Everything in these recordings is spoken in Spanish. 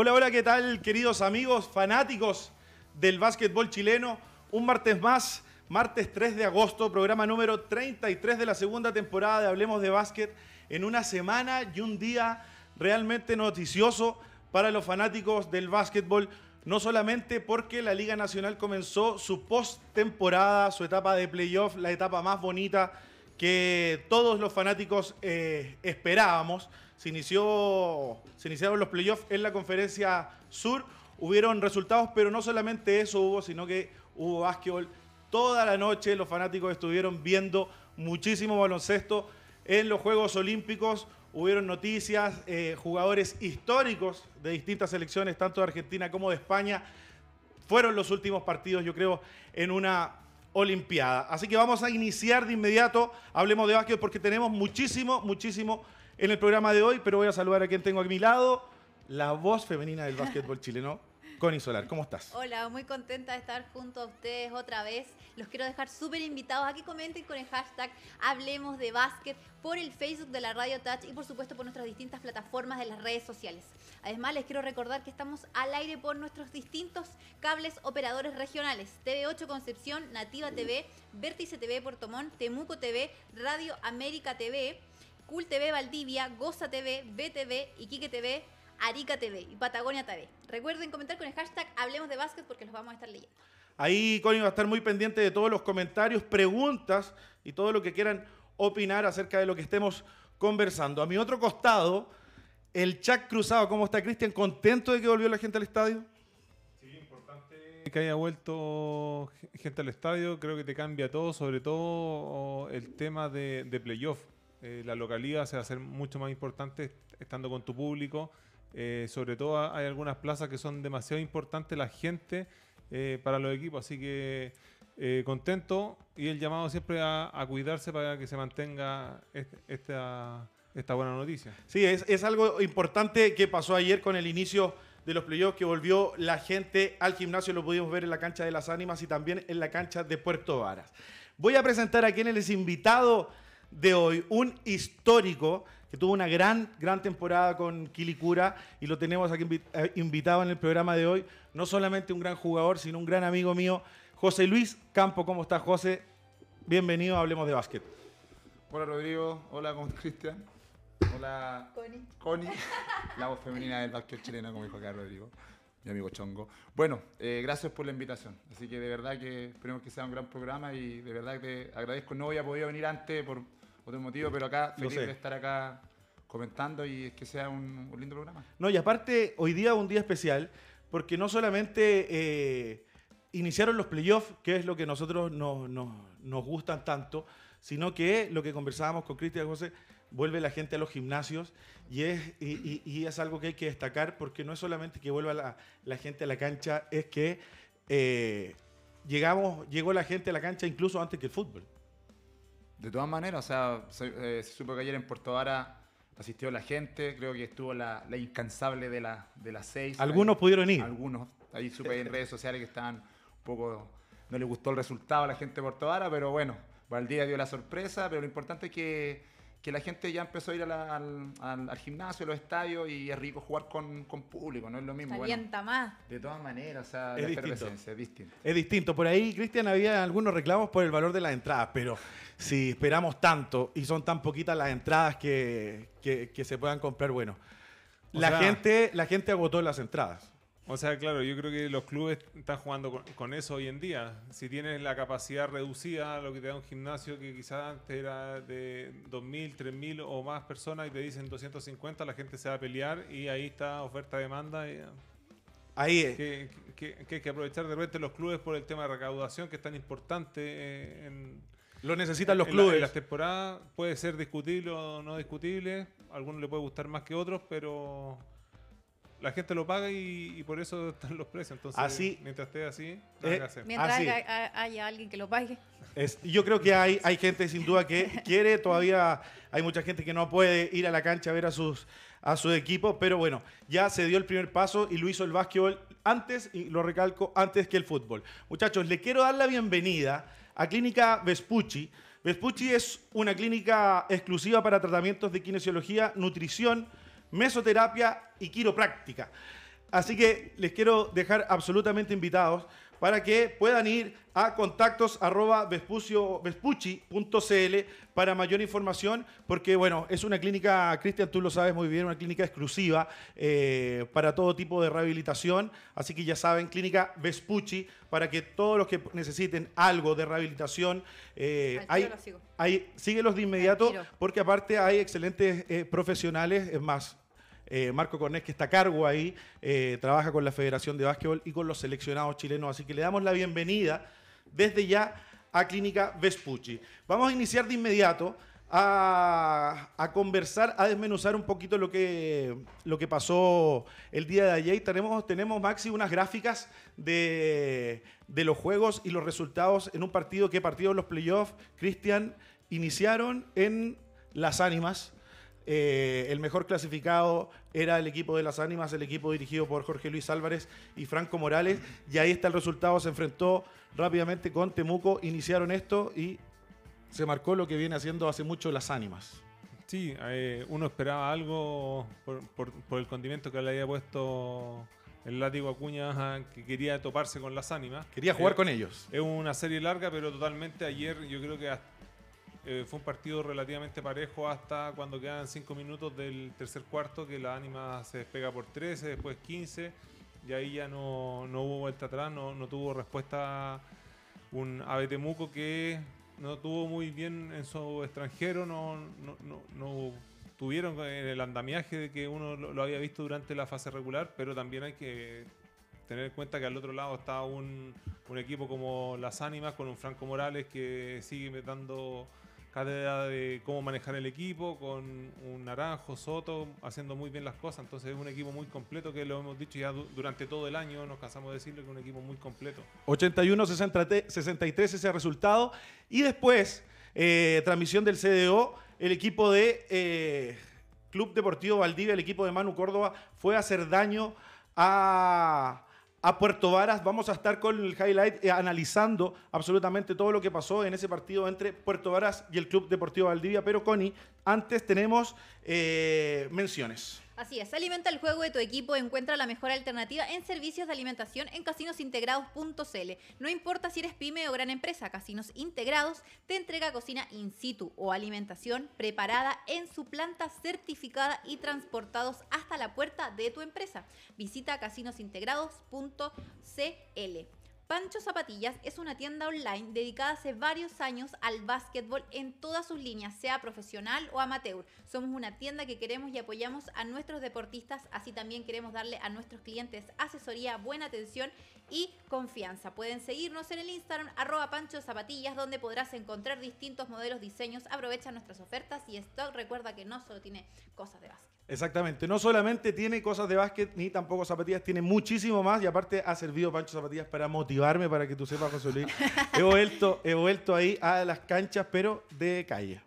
Hola, hola, ¿qué tal, queridos amigos fanáticos del básquetbol chileno? Un martes más, martes 3 de agosto, programa número 33 de la segunda temporada de Hablemos de Básquet, en una semana y un día realmente noticioso para los fanáticos del básquetbol, no solamente porque la Liga Nacional comenzó su post-temporada, su etapa de playoff, la etapa más bonita que todos los fanáticos eh, esperábamos. Se, inició, se iniciaron los playoffs en la conferencia sur, hubieron resultados, pero no solamente eso hubo, sino que hubo básquetbol toda la noche. Los fanáticos estuvieron viendo muchísimo baloncesto en los Juegos Olímpicos. Hubieron noticias, eh, jugadores históricos de distintas selecciones, tanto de Argentina como de España. Fueron los últimos partidos, yo creo, en una Olimpiada. Así que vamos a iniciar de inmediato. Hablemos de básquet porque tenemos muchísimo, muchísimo en el programa de hoy, pero voy a saludar a quien tengo a mi lado, la voz femenina del básquetbol chileno. Connie Solar, ¿cómo estás? Hola, muy contenta de estar junto a ustedes otra vez. Los quiero dejar súper invitados a que comenten con el hashtag Hablemos de Básquet por el Facebook de la Radio Touch y por supuesto por nuestras distintas plataformas de las redes sociales. Además, les quiero recordar que estamos al aire por nuestros distintos cables operadores regionales. TV8 Concepción, Nativa TV, Vértice TV Puerto Montt, Temuco TV, Radio América TV, Cool TV Valdivia, Goza TV, BTV, Iquique TV, Arica TV y Patagonia TV. Recuerden comentar con el hashtag Hablemos de Básquet porque los vamos a estar leyendo. Ahí Connie va a estar muy pendiente de todos los comentarios, preguntas y todo lo que quieran opinar acerca de lo que estemos conversando. A mi otro costado, el chat cruzado. ¿Cómo está Cristian? ¿Contento de que volvió la gente al estadio? Sí, importante que haya vuelto gente al estadio. Creo que te cambia todo, sobre todo el tema de, playoff. Eh, la localidad se va a hacer mucho más importante estando con tu público. Eh, sobre todo hay algunas plazas que son demasiado importantes la gente eh, para los equipos, así que contento y el llamado siempre a, cuidarse para que se mantenga esta, esta buena noticia. Sí, es, es, algo importante que pasó ayer con el inicio de los playoffs, que volvió la gente al gimnasio, lo pudimos ver en la cancha de las ánimas y también en la cancha de Puerto Varas. Voy a presentar a quien es invitado de hoy, un histórico que tuvo una gran, gran temporada con Quilicura y lo tenemos aquí eh, invitado en el programa de hoy. No solamente un gran jugador, sino un gran amigo mío, José Luis Campo. ¿Cómo estás, José? Bienvenido a Hablemos de Básquet. Hola, Rodrigo. Hola, ¿cómo estás, Cristian? Hola, Connie. Connie, la voz femenina del básquet chileno, como dijo acá Rodrigo, mi amigo Chongo. Bueno, eh, gracias por la invitación. Así que de verdad que esperemos que sea un gran programa y de verdad que te agradezco. No había podido venir antes por otro motivo, pero acá feliz de estar acá comentando y que sea un, lindo programa. No, y aparte, hoy día es un día especial, porque no solamente eh, iniciaron los playoffs, que es lo que a nosotros nos, nos, gustan tanto, sino que lo que conversábamos con Cristian José, vuelve la gente a los gimnasios y es, y, es algo que hay que destacar porque no es solamente que vuelva la, la gente a la cancha, es que eh, llegamos, llegó la gente a la cancha incluso antes que el fútbol. De todas maneras, o sea, se, eh, supo que ayer en Puerto Vara asistió la gente, creo que estuvo la, incansable de, la, de las seis. Algunos pudieron ir. Algunos, ahí supe en redes sociales que estaban un poco, no les gustó el resultado a la gente de Puerto Vara, pero bueno, Valdía dio la sorpresa, pero lo importante es que que la gente ya empezó a ir al, al, gimnasio, a los estadios y es rico jugar con, público, no es lo mismo. Alienta más. De todas maneras, o sea, es distinto. es distinto. Es distinto. Por ahí, Cristian, había algunos reclamos por el valor de las entradas, pero si esperamos tanto y son tan poquitas las entradas que, se puedan comprar, bueno. La, gente, la gente agotó las entradas. O sea, claro, yo creo que los clubes están jugando con, eso hoy en día. Si tienes la capacidad reducida, lo que te da un gimnasio que quizás antes era de 2.000, 3.000 o más personas y te dicen 250, la gente se va a pelear y ahí está oferta-demanda. Ahí es. Que, hay que aprovechar de repente los clubes por el tema de recaudación que es tan importante eh, en... Lo necesitan los clubes. en las temporadas puede ser discutible o no discutible. A algunos le puede gustar más que otros, pero la gente lo paga y, por eso están los precios. Entonces, así, mientras esté así, eh, Mientras haya, alguien que lo pague. Es, yo creo que hay, hay gente sin duda que quiere, todavía hay mucha gente que no puede ir a la cancha a ver a sus a su equipo, pero bueno, ya se dio el primer paso y lo hizo el básquetbol antes, y lo recalco, antes que el fútbol. Muchachos, le quiero dar la bienvenida a Clínica Vespucci. Vespucci es una clínica exclusiva para tratamientos de kinesiología, nutrición, mesoterapia y quiropráctica. Así que les quiero dejar absolutamente invitados para que puedan ir a contactos arroba para mayor información, porque bueno, es una clínica, Cristian, tú lo sabes muy bien, una clínica exclusiva eh, para todo tipo de rehabilitación, así que ya saben, clínica Vespucci, para que todos los que necesiten algo de rehabilitación, eh, hay, hay, síguelos de inmediato, porque aparte hay excelentes eh, profesionales, es más, eh, Marco Cornés, que está a cargo ahí, eh, trabaja con la Federación de Básquetbol y con los seleccionados chilenos. Así que le damos la bienvenida desde ya a Clínica Vespucci. Vamos a iniciar de inmediato a, conversar, a desmenuzar un poquito lo que, lo que pasó el día de ayer. Tenemos, tenemos Maxi, unas gráficas de, de los juegos y los resultados en un partido que partido los playoffs, Cristian, iniciaron en Las Ánimas eh, el mejor clasificado era el equipo de las ánimas, el equipo dirigido por Jorge Luis Álvarez y Franco Morales. Y ahí está el resultado. Se enfrentó rápidamente con Temuco, iniciaron esto y se marcó lo que viene haciendo hace mucho las ánimas. Sí, eh, uno esperaba algo por, el condimento que le había puesto el látigo Acuña, que quería toparse con las ánimas. Quería jugar eh, con ellos. Es una serie larga, pero totalmente ayer yo creo que hasta eh, fue un partido relativamente parejo hasta cuando quedan 5 minutos del tercer cuarto, que la ánima se despega por 13, después 15, y ahí ya no, hubo vuelta atrás, no, tuvo respuesta un Ave Temuco que no tuvo muy bien en su extranjero, no, no, tuvieron el andamiaje de que uno lo, había visto durante la fase regular, pero también hay que tener en cuenta que al otro lado está un, un equipo como Las Ánimas con un Franco Morales que sigue dando de cómo manejar el equipo, con un Naranjo, Soto, haciendo muy bien las cosas. Entonces es un equipo muy completo que lo hemos dicho ya durante todo el año, nos cansamos de decirlo que es un equipo muy completo. 81-63 ese resultado. Y después, eh, transmisión del CDO, el equipo de eh, Club Deportivo Valdivia, el equipo de Manu Córdoba, fue a hacer daño a a Puerto Varas. Vamos a estar con el highlight eh, analizando absolutamente todo lo que pasó en ese partido entre Puerto Varas y el Club Deportivo Valdivia. Pero, Connie, antes tenemos eh, menciones. Así es, alimenta el juego de tu equipo, encuentra la mejor alternativa en servicios de alimentación en casinosintegrados.cl. No importa si eres pyme o gran empresa, Casinos Integrados te entrega cocina in situ o alimentación preparada en su planta certificada y transportados hasta la puerta de tu empresa. Visita casinosintegrados.cl. Pancho Zapatillas es una tienda online dedicada hace varios años al básquetbol en todas sus líneas, sea profesional o amateur. Somos una tienda que queremos y apoyamos a nuestros deportistas, así también queremos darle a nuestros clientes asesoría, buena atención y confianza. Pueden seguirnos en el Instagram arroba Pancho Zapatillas, donde podrás encontrar distintos modelos, diseños. Aprovecha nuestras ofertas y stock. Recuerda que no solo tiene cosas de básquet. Exactamente, no solamente tiene cosas de básquet ni tampoco zapatillas, tiene muchísimo más y aparte ha servido Pancho Zapatillas para motivarme, para que tú sepas, José Luis. he, vuelto, he vuelto ahí a las canchas, pero de calle.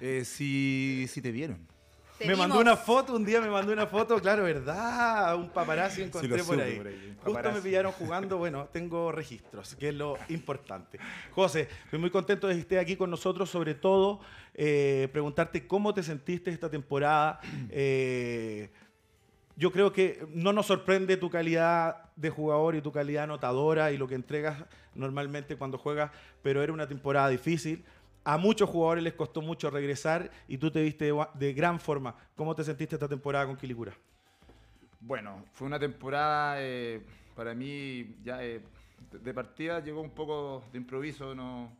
Eh, si, si te vieron. Me mandó una foto, un día me mandó una foto, claro, ¿verdad? Un paparazzi encontré por, ahí. Justo me pillaron jugando, bueno, tengo registros, que es lo importante. José, estoy muy contento de que estés aquí con nosotros, sobre todo eh, preguntarte cómo te sentiste esta temporada. Eh, yo creo que no nos sorprende tu calidad de jugador y tu calidad anotadora y lo que entregas normalmente cuando juegas, pero era una temporada difícil a muchos jugadores les costó mucho regresar y tú te viste de, gran forma. ¿Cómo te sentiste esta temporada con Quilicura? Bueno, fue una temporada eh, para mí ya eh, de partida llegó un poco de improviso, ¿no?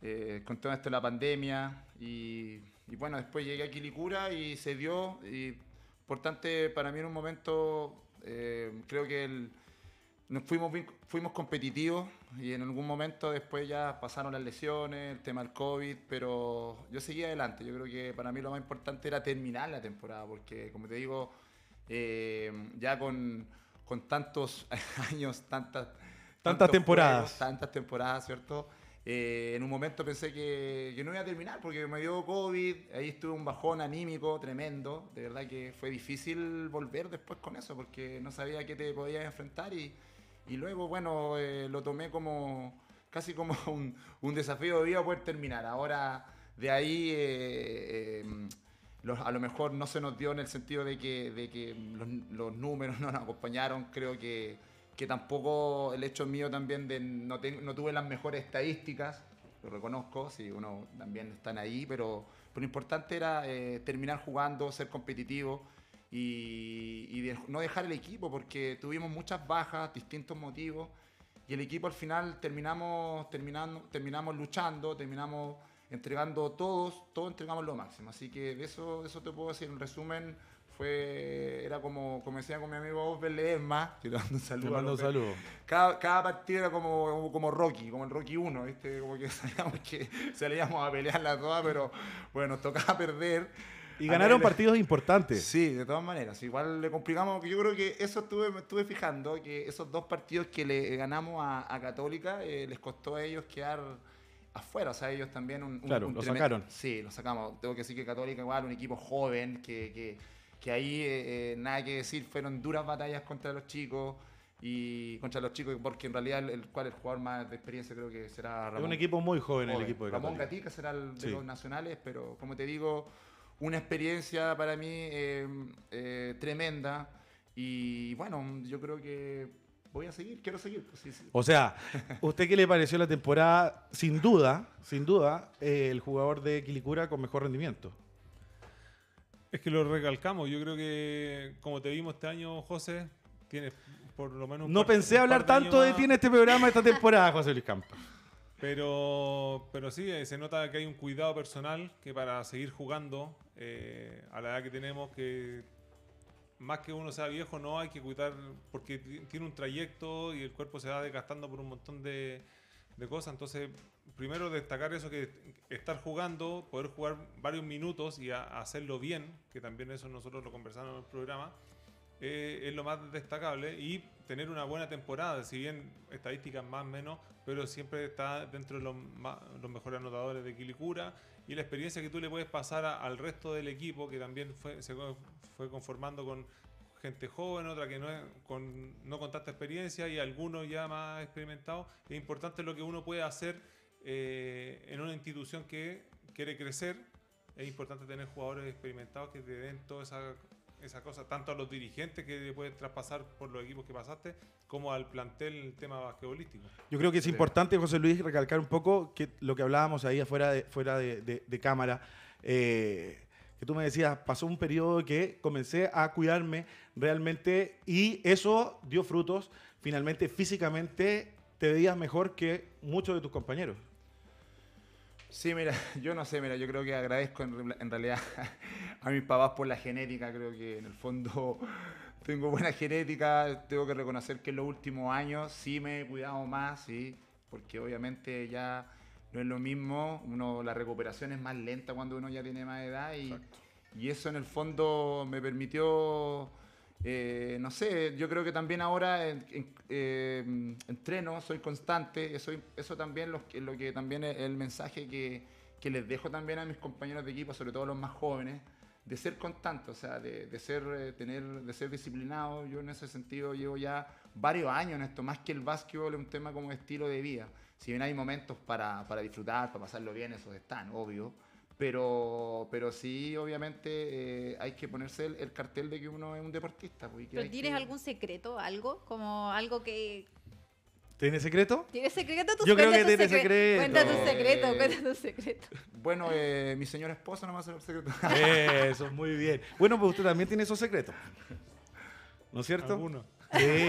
Eh, con todo esto de la pandemia y, bueno, después llegué a Quilicura y se dio y por para mí en un momento creo que el nos fuimos, fuimos competitivos y en algún momento después ya pasaron las lesiones, el tema del COVID, pero yo seguí adelante. Yo creo que para mí lo más importante era terminar la temporada, porque como te digo, eh, ya con, tantos años, tantas, tantas temporadas. tantas temporadas, ¿cierto? Eh, en un momento pensé que, que, no iba a terminar porque me dio COVID, ahí estuve un bajón anímico tremendo, de verdad que fue difícil volver después con eso porque no sabía a qué te podías enfrentar y y luego, bueno, eh, lo tomé como casi como un, desafío de vida poder terminar. Ahora, de ahí, eh, a lo mejor no se nos dio en el sentido de que, de que los, números no nos acompañaron. Creo que, que, tampoco el hecho mío también de no, no tuve las mejores estadísticas, lo reconozco, si uno también están ahí, pero, lo importante era eh, terminar jugando, ser competitivo y, no dejar el equipo porque tuvimos muchas bajas, distintos motivos y el equipo al final terminamos, terminando, terminamos luchando, terminamos entregando todos, todos entregamos lo máximo. Así que de eso, eso te puedo decir. En resumen, fue era como, como decía con mi amigo Osber Ledesma, te mando un saludo. un saludo. Cada, cada partido era como, como Rocky, como el Rocky 1, ¿viste? Como que sabíamos que salíamos a pelear las todas, pero bueno, nos tocaba perder. Y ganaron partidos importantes. Sí, de todas maneras. Igual le complicamos, yo creo que eso estuve, me estuve fijando, que esos dos partidos que le ganamos a, Católica eh, les costó a ellos quedar afuera, o sea, ellos también un... claro, lo sacaron. Sí, lo sacamos. Tengo que decir que Católica igual, un equipo joven, que, que, que ahí eh, eh, nada que decir, fueron duras batallas contra los chicos y contra los chicos, porque en realidad el, cual el jugador más de experiencia creo que será Ramón. Es un equipo muy joven, el equipo de Ramón Gatica será el de los nacionales, pero como te digo, una experiencia para mí eh, tremenda y bueno, yo creo que voy a seguir, quiero seguir. Pues, o sea, ¿usted qué le pareció la temporada? Sin duda, sin duda, eh, el jugador de Quilicura con mejor rendimiento. Es que lo recalcamos. Yo creo que, como te vimos este año, José, tienes por lo menos. no pensé hablar tanto de ti en este programa esta temporada, José Luis Campos. Pero, pero sí, eh, se nota que hay un cuidado personal que para seguir jugando eh, a la edad que tenemos, que más que uno sea viejo, no hay que cuidar, porque tiene un trayecto y el cuerpo se va desgastando por un montón de, cosas. Entonces, primero destacar eso que estar jugando, poder jugar varios minutos y hacerlo bien, que también eso nosotros lo conversamos en el programa, eh, es lo más destacable y tener una buena temporada, si bien estadísticas más o menos, pero siempre está dentro de los, los mejores anotadores de Quilicura y la experiencia que tú le puedes pasar al resto del equipo, que también fue, se fue conformando con gente joven, otra que no, es, con, no con tanta experiencia y algunos ya más experimentados. Es importante lo que uno puede hacer eh, en una institución que quiere crecer. Es importante tener jugadores experimentados que te den toda esa, esa cosa, tanto a los dirigentes que puedes traspasar por los equipos que pasaste, como al plantel el tema basquetbolístico. Yo creo que es importante, José Luis, recalcar un poco que lo que hablábamos ahí afuera de, fuera de, cámara. Eh, que tú me decías, pasó un periodo que comencé a cuidarme realmente y eso dio frutos. Finalmente, físicamente, te veías mejor que muchos de tus compañeros. Sí, mira, yo no sé, mira, yo creo que agradezco en, realidad a mis papás por la genética, creo que en el fondo tengo buena genética, tengo que reconocer que en los últimos años sí me he cuidado más, sí, porque obviamente ya no es lo mismo, uno, la recuperación es más lenta cuando uno ya tiene más edad y, y eso en el fondo me permitió, eh, no sé, yo creo que también ahora eh, entreno, soy constante, eso, eso también lo, que también es el mensaje que, que, les dejo también a mis compañeros de equipo, sobre todo los más jóvenes, de ser constante, o sea, de, de ser, eh, tener, de ser disciplinado. Yo en ese sentido llevo ya varios años en esto, más que el básquetbol es un tema como estilo de vida. Si bien hay momentos para, para disfrutar, para pasarlo bien, esos están, obvio. Pero, pero sí, obviamente, eh, hay que ponerse el, cartel de que uno es un deportista. Pues, ¿Pero tienes algún secreto, algo? Como algo que... ¿Tiene secreto? ¿Tienes secreto? Tu, Yo creo que tiene secreto. Cuenta tu secreto, eh, cuenta tu secreto. Bueno, eh, mi señora esposa no va a hacer el secreto. Eso, muy bien. Bueno, pues usted también tiene esos secretos. ¿No es cierto? Alguno. Sí,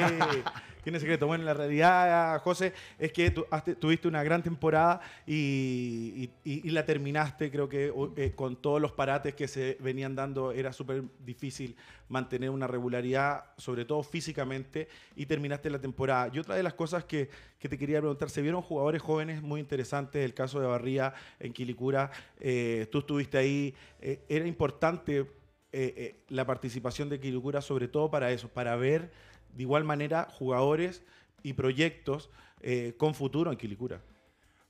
tiene secreto. Bueno, la realidad, José, es que tuviste una gran temporada y, la terminaste, creo que eh, con todos los parates que se venían dando era súper difícil mantener una regularidad, sobre todo físicamente, y terminaste la temporada. Y otra de las cosas que, te quería preguntar, se vieron jugadores jóvenes muy interesantes, el caso de Barría en Quilicura, eh, tú estuviste ahí, eh, era importante la participación de Quilicura, sobre todo para eso, para ver de igual manera jugadores y proyectos eh, con futuro en Quilicura.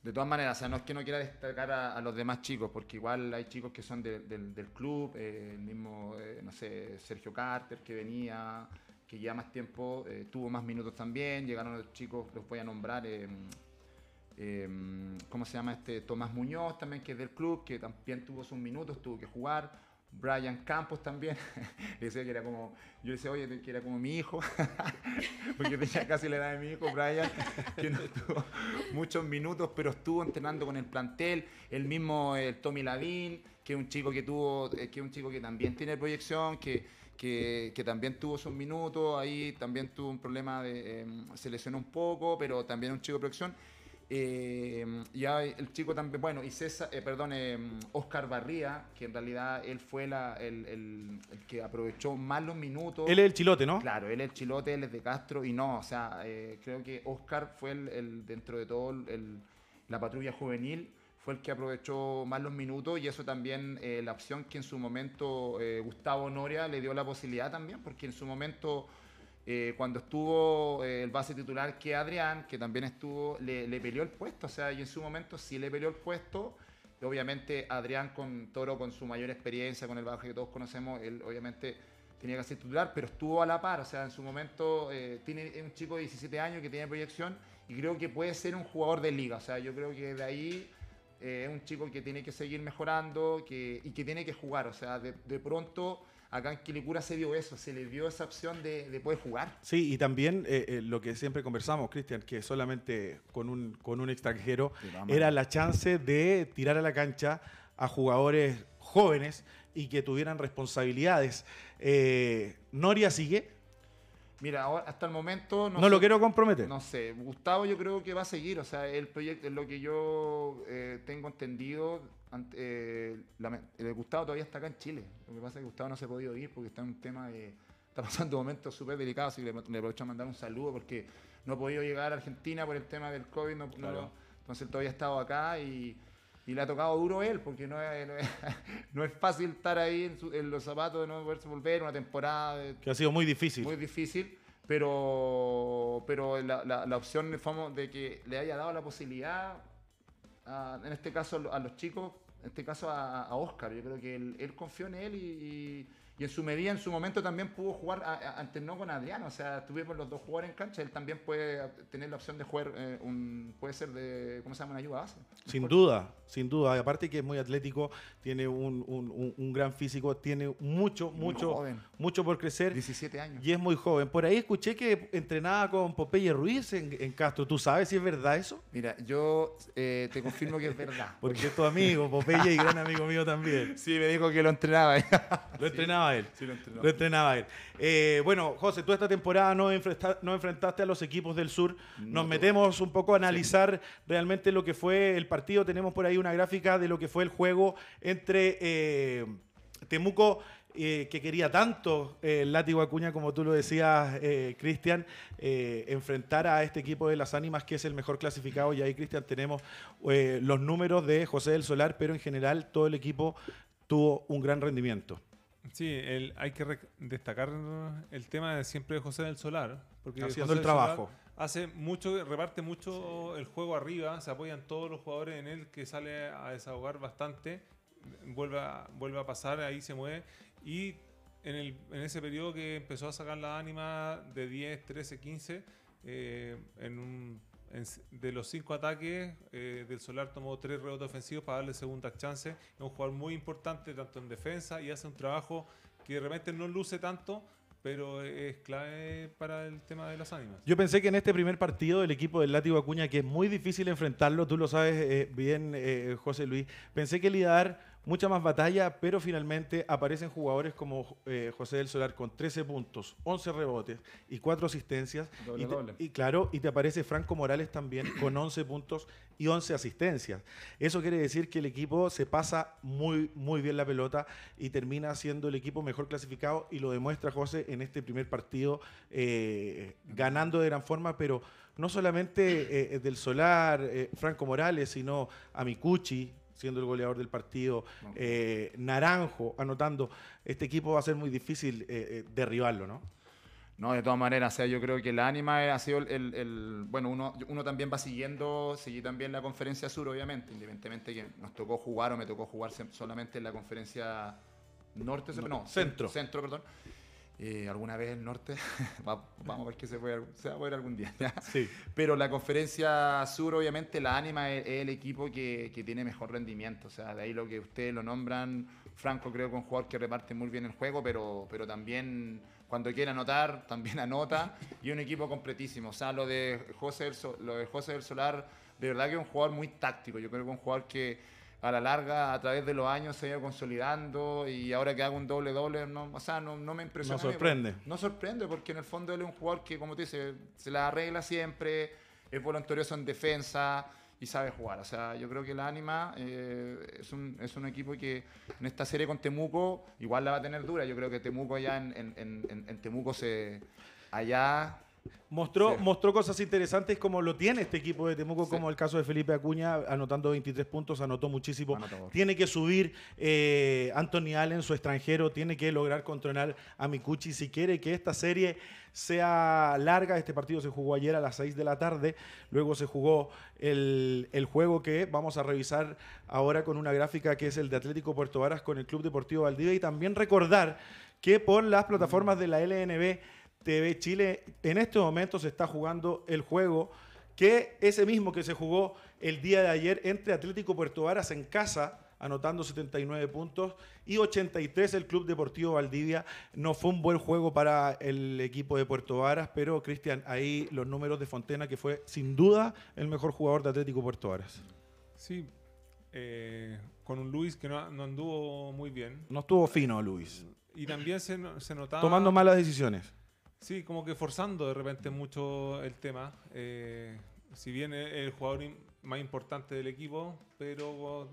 De todas maneras, o sea, no es que no quiera destacar a, los demás chicos, porque igual hay chicos que son del club, eh, el mismo, eh, no sé, Sergio Carter que venía, que ya más tiempo, tuvo más minutos también, llegaron los chicos, los voy a nombrar, ¿cómo se llama este? Tomás Muñoz también, que es del club, que también tuvo sus minutos, tuvo que jugar, Brian Campos también. le decía que era como, yo le decía, oye, que era como mi hijo, porque tenía casi la edad de mi hijo, Brian, que no estuvo muchos minutos, pero estuvo entrenando con el plantel. El mismo el Tommy Lavín, que es un chico que tuvo, eh, que es un chico que también tiene proyección, que, que, que también tuvo sus minutos, ahí también tuvo un problema de, eh, se lesionó un poco, pero también un chico de proyección. Eh, ya el chico también, bueno, y César, eh, perdón, eh, Oscar Barría, que en realidad él fue la, el, el- el que aprovechó más los minutos. Él es el chilote, ¿no? Claro, él es el chilote, él es de Castro, y no, o sea, eh, creo que Oscar fue el, el- dentro de todo el- la patrulla juvenil, fue el que aprovechó más los minutos, y eso también eh, la opción que en su momento eh, Gustavo Noria le dio la posibilidad también, porque en su momento eh, cuando estuvo eh, el base titular que Adrián, que también estuvo, le, le peleó el puesto, o sea, y en su momento sí le peleó el puesto. Obviamente Adrián con Toro, con su mayor experiencia, con el baje que todos conocemos, él obviamente tenía que ser titular, pero estuvo a la par, o sea, en su momento eh, tiene es un chico de 17 años que tiene proyección y creo que puede ser un jugador de liga, o sea, yo creo que de ahí es un chico que tiene que seguir mejorando que, y que tiene que jugar, o sea, de pronto acá en Quilicura se vio eso, se le dio esa opción de, de poder jugar. Sí, y también eh, eh, lo que siempre conversamos, Cristian, que solamente con un, con un extranjero era la chance de tirar a la cancha a jugadores jóvenes y que tuvieran responsabilidades. Eh, Noria sigue, Mira, ahora, hasta el momento no, sé- lo quiero comprometer. No sé, Gustavo yo creo que va a seguir, o sea, el proyecto, es lo que yo tengo entendido, ante- eh, el de Gustavo todavía está acá en Chile, lo que pasa es que Gustavo no se ha podido ir porque está en un tema de, está pasando momentos súper delicados, así que le, le aprovecho a mandar un saludo porque no ha podido llegar a Argentina por el tema del COVID, no, no- Claro. entonces él todavía ha estado acá y, y le ha tocado duro él, porque no es, no es, no es fácil estar ahí en, su- en los zapatos de no poderse volver, una temporada de, Que ha sido muy difícil. muy difícil, pero, pero la, la- la opción de, de que le haya dado la posibilidad, a- en este caso a los chicos, en este caso a, Oscar, yo creo que él, confió en él y- y en su medida, en su momento también pudo jugar, a- a- alternó con Adriano, o sea, tuvimos los dos jugadores en cancha, él también puede tener la opción de jugar, eh, un, puede ser de, ¿cómo se llama? Una ayuda base. Sin Mejor. duda, sin duda. Y Aparte que es muy atlético, tiene un, un- gran físico, tiene mucho, Muy mucho, joven. mucho por crecer 17 años. y es muy joven. Por ahí escuché que entrenaba con Popeye Ruiz en, en Castro. ¿Tú sabes si es verdad eso? Mira, yo eh, te confirmo que es verdad. Porque es tu amigo, Popeye, y gran amigo mío también. Sí, me dijo que lo entrenaba. Lo entrenaba él. Sí, lo entrenaba. Lo entrenaba él. Eh, bueno, José, tú esta temporada no, enfrenta- no enfrentaste a los equipos del sur. Nos No, metemos un poco a analizar realmente lo que fue el partido. Tenemos por ahí una gráfica de lo que fue el juego entre eh, Temuco. eh, que quería tanto eh, el látigo Acuña, como tú lo decías, eh, Cristian, enfrentar a este equipo de las ánimas que es el mejor clasificado. Y ahí, Cristian, tenemos los números de José del Solar, pero en general todo el equipo tuvo un gran rendimiento. Sí, el- hay que destacar el tema de siempre de José del Solar. Porque Haciendo José el Solar trabajo. Hace mucho, reparte mucho el juego arriba, se apoyan todos los jugadores en él, que sale a desahogar bastante, vuelve a, vuelve a pasar, ahí se mueve. Y en, el, en ese periodo que empezó a sacar la ánima de 10, 13, 15, eh, en un- de los cinco ataques, eh, del Solar tomó tres rebotes ofensivos para darle segunda chance. Es un jugador muy importante tanto en defensa y hace un trabajo que de repente no luce tanto, pero es clave para el tema de las ánimas. Yo pensé que en este primer partido del equipo del Látigo Acuña, que es muy difícil enfrentarlo, tú lo sabes eh, bien, eh, José Luis, pensé que le iba a dar mucha más batalla, pero finalmente aparecen jugadores como eh, José del Solar con 13 puntos, 11 rebotes y 4 asistencias. Doble, y, te- doble. y claro, y te aparece Franco Morales también con 11 puntos y 11 asistencias. Eso quiere decir que el equipo se pasa muy, muy bien la pelota y termina siendo el equipo mejor clasificado y lo demuestra José en este primer partido, eh, ganando de gran forma, pero no solamente eh, del Solar, Franco Morales, sino Amicucci siendo el goleador del partido, eh, Naranjo anotando. Este equipo va a ser muy difícil eh, eh, derribarlo, ¿no? No, de todas maneras, o sea, yo creo que el ánima ha sido el, el- el- bueno, uno, uno también va siguiendo, seguí también la conferencia sur, obviamente, independientemente que nos tocó jugar o me tocó jugar solamente en la conferencia norte, No, no, centro. centro, perdón. Eh, alguna vez el norte, vamos a ver que se, puede, se va a poder algún día. Sí. Pero la conferencia sur, obviamente, la Anima es, el equipo que, que, tiene mejor rendimiento. O sea, de ahí lo que ustedes lo nombran. Franco creo que es un jugador que reparte muy bien el juego, pero, pero también cuando quiere anotar, también anota. Y un equipo completísimo. O sea, lo de José lo de José del Solar, de verdad que es un jugador muy táctico. Yo creo que es un jugador que a la larga, a través de los años, se ha ido consolidando y ahora que hago un doble-doble, no, o sea, no, no me impresiona. No sorprende. no sorprende porque en el fondo él es un jugador que, como te dice, se la arregla siempre, es voluntarioso en defensa y sabe jugar. O sea, yo creo que la Anima eh, es, un, es un equipo que en esta serie con Temuco igual la va a tener dura. Yo creo que Temuco allá en, en, en, en Temuco se... Allá Mostró, mostró cosas interesantes como lo tiene este equipo de Temuco, como el caso de Felipe Acuña, anotando 23 puntos, anotó muchísimo. tiene que subir eh, Anthony Allen, su extranjero, tiene que lograr controlar a Mikuchi si quiere que esta serie sea larga. Este partido se jugó ayer a las 6 de la tarde, luego se jugó el, el juego que vamos a revisar ahora con una gráfica que es el de Atlético Puerto Varas con el Club Deportivo Valdivia y también recordar que por las plataformas de la LNB TV Chile, en este momento se está jugando el juego que ese mismo que se jugó el día de ayer entre Atlético Puerto Varas en casa, anotando 79 puntos, y 83 el Club Deportivo Valdivia. No fue un buen juego para el equipo de Puerto Varas, pero Cristian, ahí los números de Fontena, que fue sin duda el mejor jugador de Atlético Puerto Varas. Sí, eh, con un Luis que no, anduvo muy bien. No estuvo fino, Luis. Y también se, se notaba... Tomando malas decisiones. Sí, como que forzando de repente mucho el tema. Eh, si bien es el jugador más importante del equipo, pero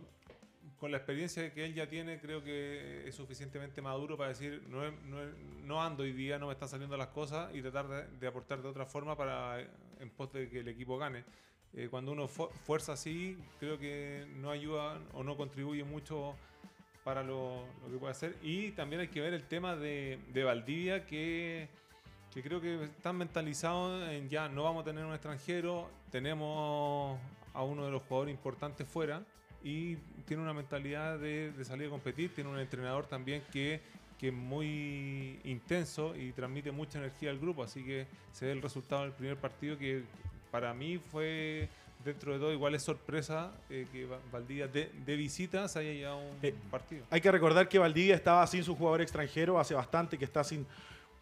con la experiencia que él ya tiene, creo que es suficientemente maduro para decir, no, no, ando hoy día, no me están saliendo las cosas y tratar de, aportar de otra forma para en pos de que el equipo gane. Eh, cuando uno fuerza así, creo que no ayuda o no contribuye mucho para lo, que puede hacer. Y también hay que ver el tema de, de Valdivia, que que creo que están mentalizados en ya no vamos a tener un extranjero, tenemos a uno de los jugadores importantes fuera y tiene una mentalidad de, salir a competir, tiene un entrenador también que, que, es muy intenso y transmite mucha energía al grupo, así que se ve el resultado del primer partido que para mí fue dentro de todo igual es sorpresa eh, que Valdivia de, de, visita se haya llevado un eh, partido. Hay que recordar que Valdivia estaba sin su jugador extranjero hace bastante, que está sin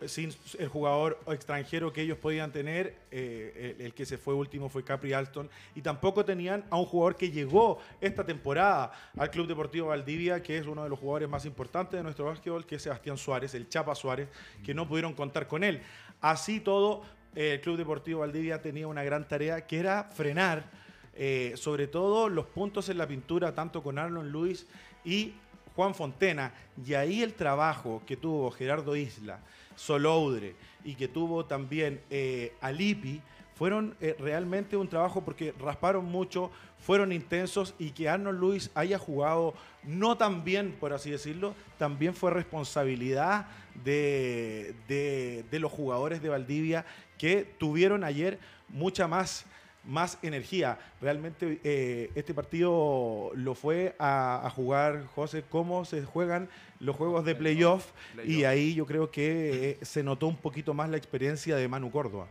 sin el jugador extranjero que ellos podían tener, eh, el, que se fue último fue Capri Alston, y tampoco tenían a un jugador que llegó esta temporada al Club Deportivo Valdivia, que es uno de los jugadores más importantes de nuestro básquetbol, que es Sebastián Suárez, el Chapa Suárez, que no pudieron contar con él. Así todo, el Club Deportivo Valdivia tenía una gran tarea que era frenar, eh, sobre todo los puntos en la pintura, tanto con Arnold Luis y Juan Fontena, y ahí el trabajo que tuvo Gerardo Isla Soloudre y que tuvo también eh, Alipi, fueron eh, realmente un trabajo porque rasparon mucho, fueron intensos y que Arnold Luis haya jugado no tan bien, por así decirlo, también fue responsabilidad de, de los jugadores de Valdivia que tuvieron ayer mucha más más energía. Realmente eh, este partido lo fue a, jugar, José, cómo se juegan los juegos de playoff y ahí yo creo que eh, se notó un poquito más la experiencia de Manu Córdoba.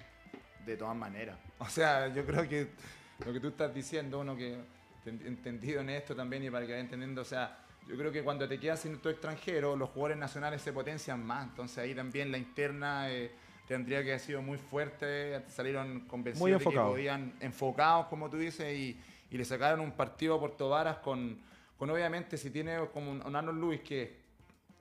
De todas maneras. O sea, yo creo que lo que tú estás diciendo, uno que entendido en esto también y para que vaya entendiendo, o sea, yo creo que cuando te quedas sin tu extranjero, los jugadores nacionales se potencian más. Entonces ahí también la interna... Eh, tendría que haber sido muy fuerte, salieron convencidos de que podían, enfocados, como tú dices, y, le sacaron un partido a Puerto Varas con, con obviamente, si tiene como un, Arnold Lewis que,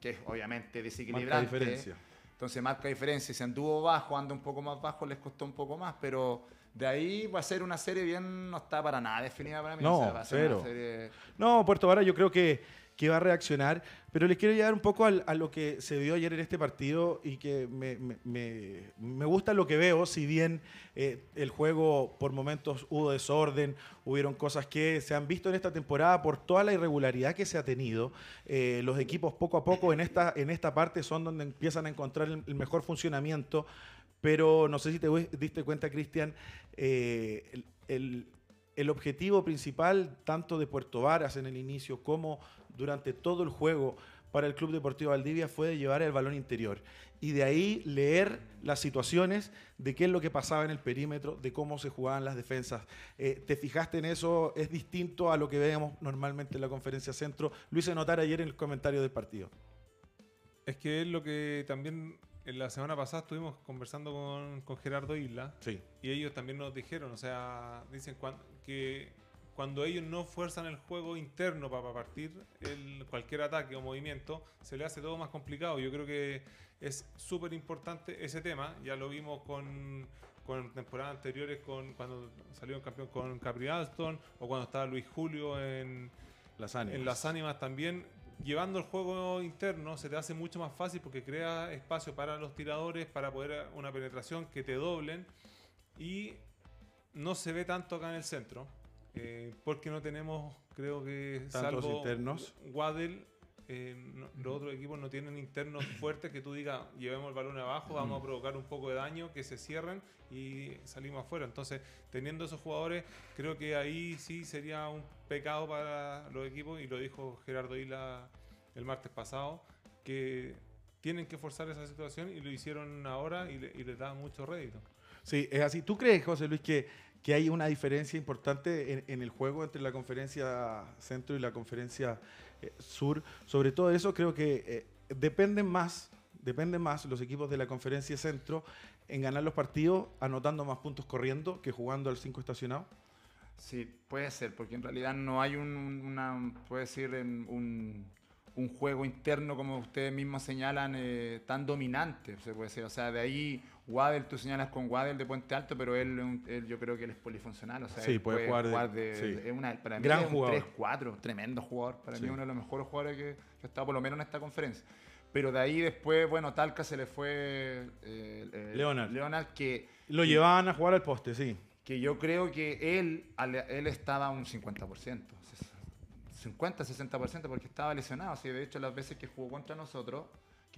que es obviamente desequilibrante. Marca diferencia. Entonces marca diferencia. Si anduvo bajo, anda un poco más bajo, les costó un poco más, pero de ahí va a ser una serie bien, no está para nada definida para mí. No, cero. No, Puerto Varas yo creo que que va a reaccionar. Pero les quiero llevar un poco a lo que se vio ayer en este partido y que me, me, gusta lo que veo, si bien eh, el juego por momentos hubo desorden, hubieron cosas que se han visto en esta temporada por toda la irregularidad que se ha tenido. Eh, los equipos poco a poco en esta, en esta parte son donde empiezan a encontrar el, mejor funcionamiento. Pero no sé si te diste cuenta, Cristian, eh, el, el objetivo principal, tanto de Puerto Varas en el inicio como durante todo el juego para el Club Deportivo Valdivia fue de llevar el balón interior y de ahí leer las situaciones de qué es lo que pasaba en el perímetro, de cómo se jugaban las defensas. Eh, ¿Te fijaste en eso? ¿Es distinto a lo que vemos normalmente en la conferencia centro? Lo hice notar ayer en el comentario del partido. Es que es lo que también en la semana pasada estuvimos conversando con, Gerardo Isla. Sí. Y ellos también nos dijeron, o sea, dicen que cuando ellos no fuerzan el juego interno para partir el, cualquier ataque o movimiento, se le hace todo más complicado. Yo creo que es súper importante ese tema. Ya lo vimos con, con temporadas anteriores, con cuando salió un campeón con Capri Alston o cuando estaba Luis Julio en las ánimas. En las ánimas también. Llevando el juego interno se te hace mucho más fácil porque crea espacio para los tiradores, para poder una penetración que te doblen. Y no se ve tanto acá en el centro eh, porque no tenemos, creo que, Tantos salvo internos. Waddell, eh, los otros equipos no tienen internos fuertes que tú digas, llevemos el balón abajo, vamos a provocar un poco de daño, que se cierren y salimos afuera. Entonces, teniendo esos jugadores, creo que ahí sí sería un pecado para los equipos, y lo dijo Gerardo Isla el martes pasado, que tienen que forzar esa situación y lo hicieron ahora y, y les da mucho rédito. Sí, es así. ¿Tú crees, José Luis, que que hay una diferencia importante en, el juego entre la conferencia centro y la conferencia eh, sur. Sobre todo eso creo que eh, dependen más, dependen más los equipos de la conferencia centro en ganar los partidos anotando más puntos corriendo que jugando al 5 estacionado. Sí, puede ser, porque en realidad no hay un, una, puede decir, un, un juego interno, como ustedes mismos señalan, eh, tan dominante, se puede decir. O sea, de ahí Waddell, tú señalas con Waddell de Puente Alto, pero él, yo creo que él es polifuncional. O sea, sí, puede, jugar, de, es una, para mí es un 3-4, tremendo jugador. Para mí es uno de los mejores jugadores que, que, ha estado por lo menos en esta conferencia. Pero de ahí después, bueno, Talca se le fue eh, Leonard. Leonard que... Lo llevaban a jugar al poste, sí. Que yo creo que él, él estaba un 50%. 50, 60% porque estaba lesionado. Así, de hecho, las veces que jugó contra nosotros,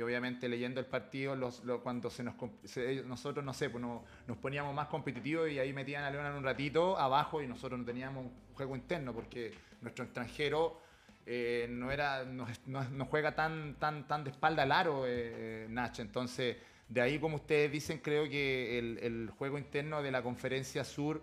que obviamente leyendo el partido, cuando se nos, nosotros, no sé, pues nos poníamos más competitivos y ahí metían a Leonard un ratito abajo y nosotros no teníamos juego interno porque nuestro extranjero eh, no, era, no, juega tan, tan, tan de espalda al aro, eh, Nacho. Entonces, de ahí, como ustedes dicen, creo que el juego interno de la conferencia sur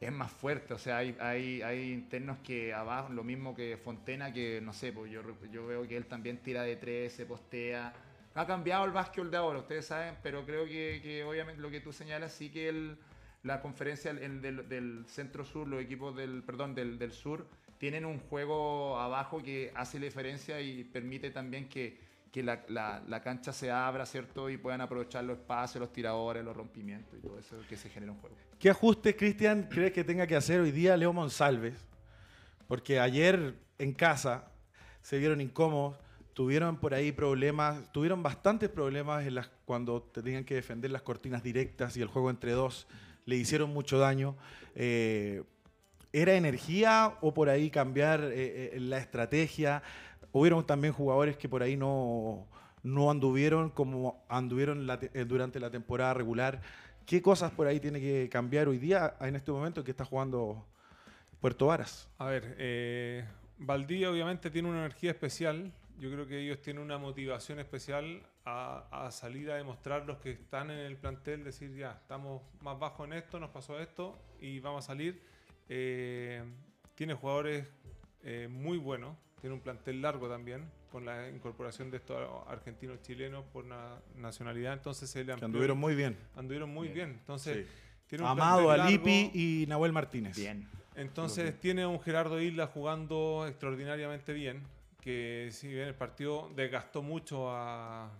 es más fuerte, o sea, hay, hay, hay, internos que abajo, lo mismo que Fontena, que no sé, pues yo, yo veo que él también tira de tres, se postea. Ha cambiado el básquetbol de ahora, ustedes saben, pero creo que, que obviamente lo que tú señalas, sí que el, la conferencia del, del, centro sur, los equipos del, perdón, del, del sur, tienen un juego abajo que hace la diferencia y permite también que que la, la, cancha se abra, ¿cierto? Y puedan aprovechar los espacios, los tiradores, los rompimientos y todo eso que se genera un juego. ¿Qué ajustes, Cristian, crees que tenga que hacer hoy día Leo Monsalves? Porque ayer en casa se vieron incómodos, tuvieron por ahí problemas, tuvieron bastantes problemas en las, cuando tenían que defender las cortinas directas y el juego entre dos, le hicieron mucho daño. Eh, ¿Era energía o por ahí cambiar eh, eh, la estrategia? Hubieron también jugadores que por ahí no, no anduvieron como anduvieron eh, durante la temporada regular. ¿Qué cosas por ahí tiene que cambiar hoy día en este momento que está jugando Puerto Varas? A ver, eh, obviamente tiene una energía especial. Yo creo que ellos tienen una motivación especial a, salir a demostrar los que están en el plantel, decir ya, estamos más bajo en esto, nos pasó esto y vamos a salir. Eh, tiene jugadores eh, muy buenos tiene un plantel largo también, con la incorporación de estos argentinos chilenos por nacionalidad, entonces se le anduvieron muy bien. Anduvieron muy bien, entonces... Tiene un Amado, Alipi y Nahuel Martínez. Bien. Entonces tiene un Gerardo Isla jugando extraordinariamente bien, que si bien el partido desgastó mucho a,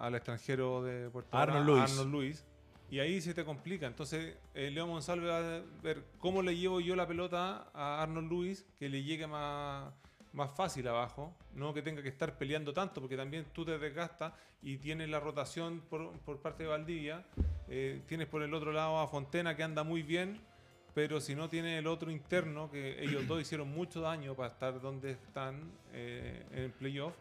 al extranjero de Puerto Arnold Arnold Luis y ahí se te complica. Entonces, eh, Leo Monsalve va a ver cómo le llevo yo la pelota a Arnold Lewis, que le llegue más, más fácil abajo, no que tenga que estar peleando tanto, porque también tú te desgastas y tienes la rotación por, por parte de Valdivia. Eh, tienes por el otro lado a Fontena, que anda muy bien, pero si no tiene el otro interno, que ellos dos hicieron mucho daño para estar donde están eh, en el playoff.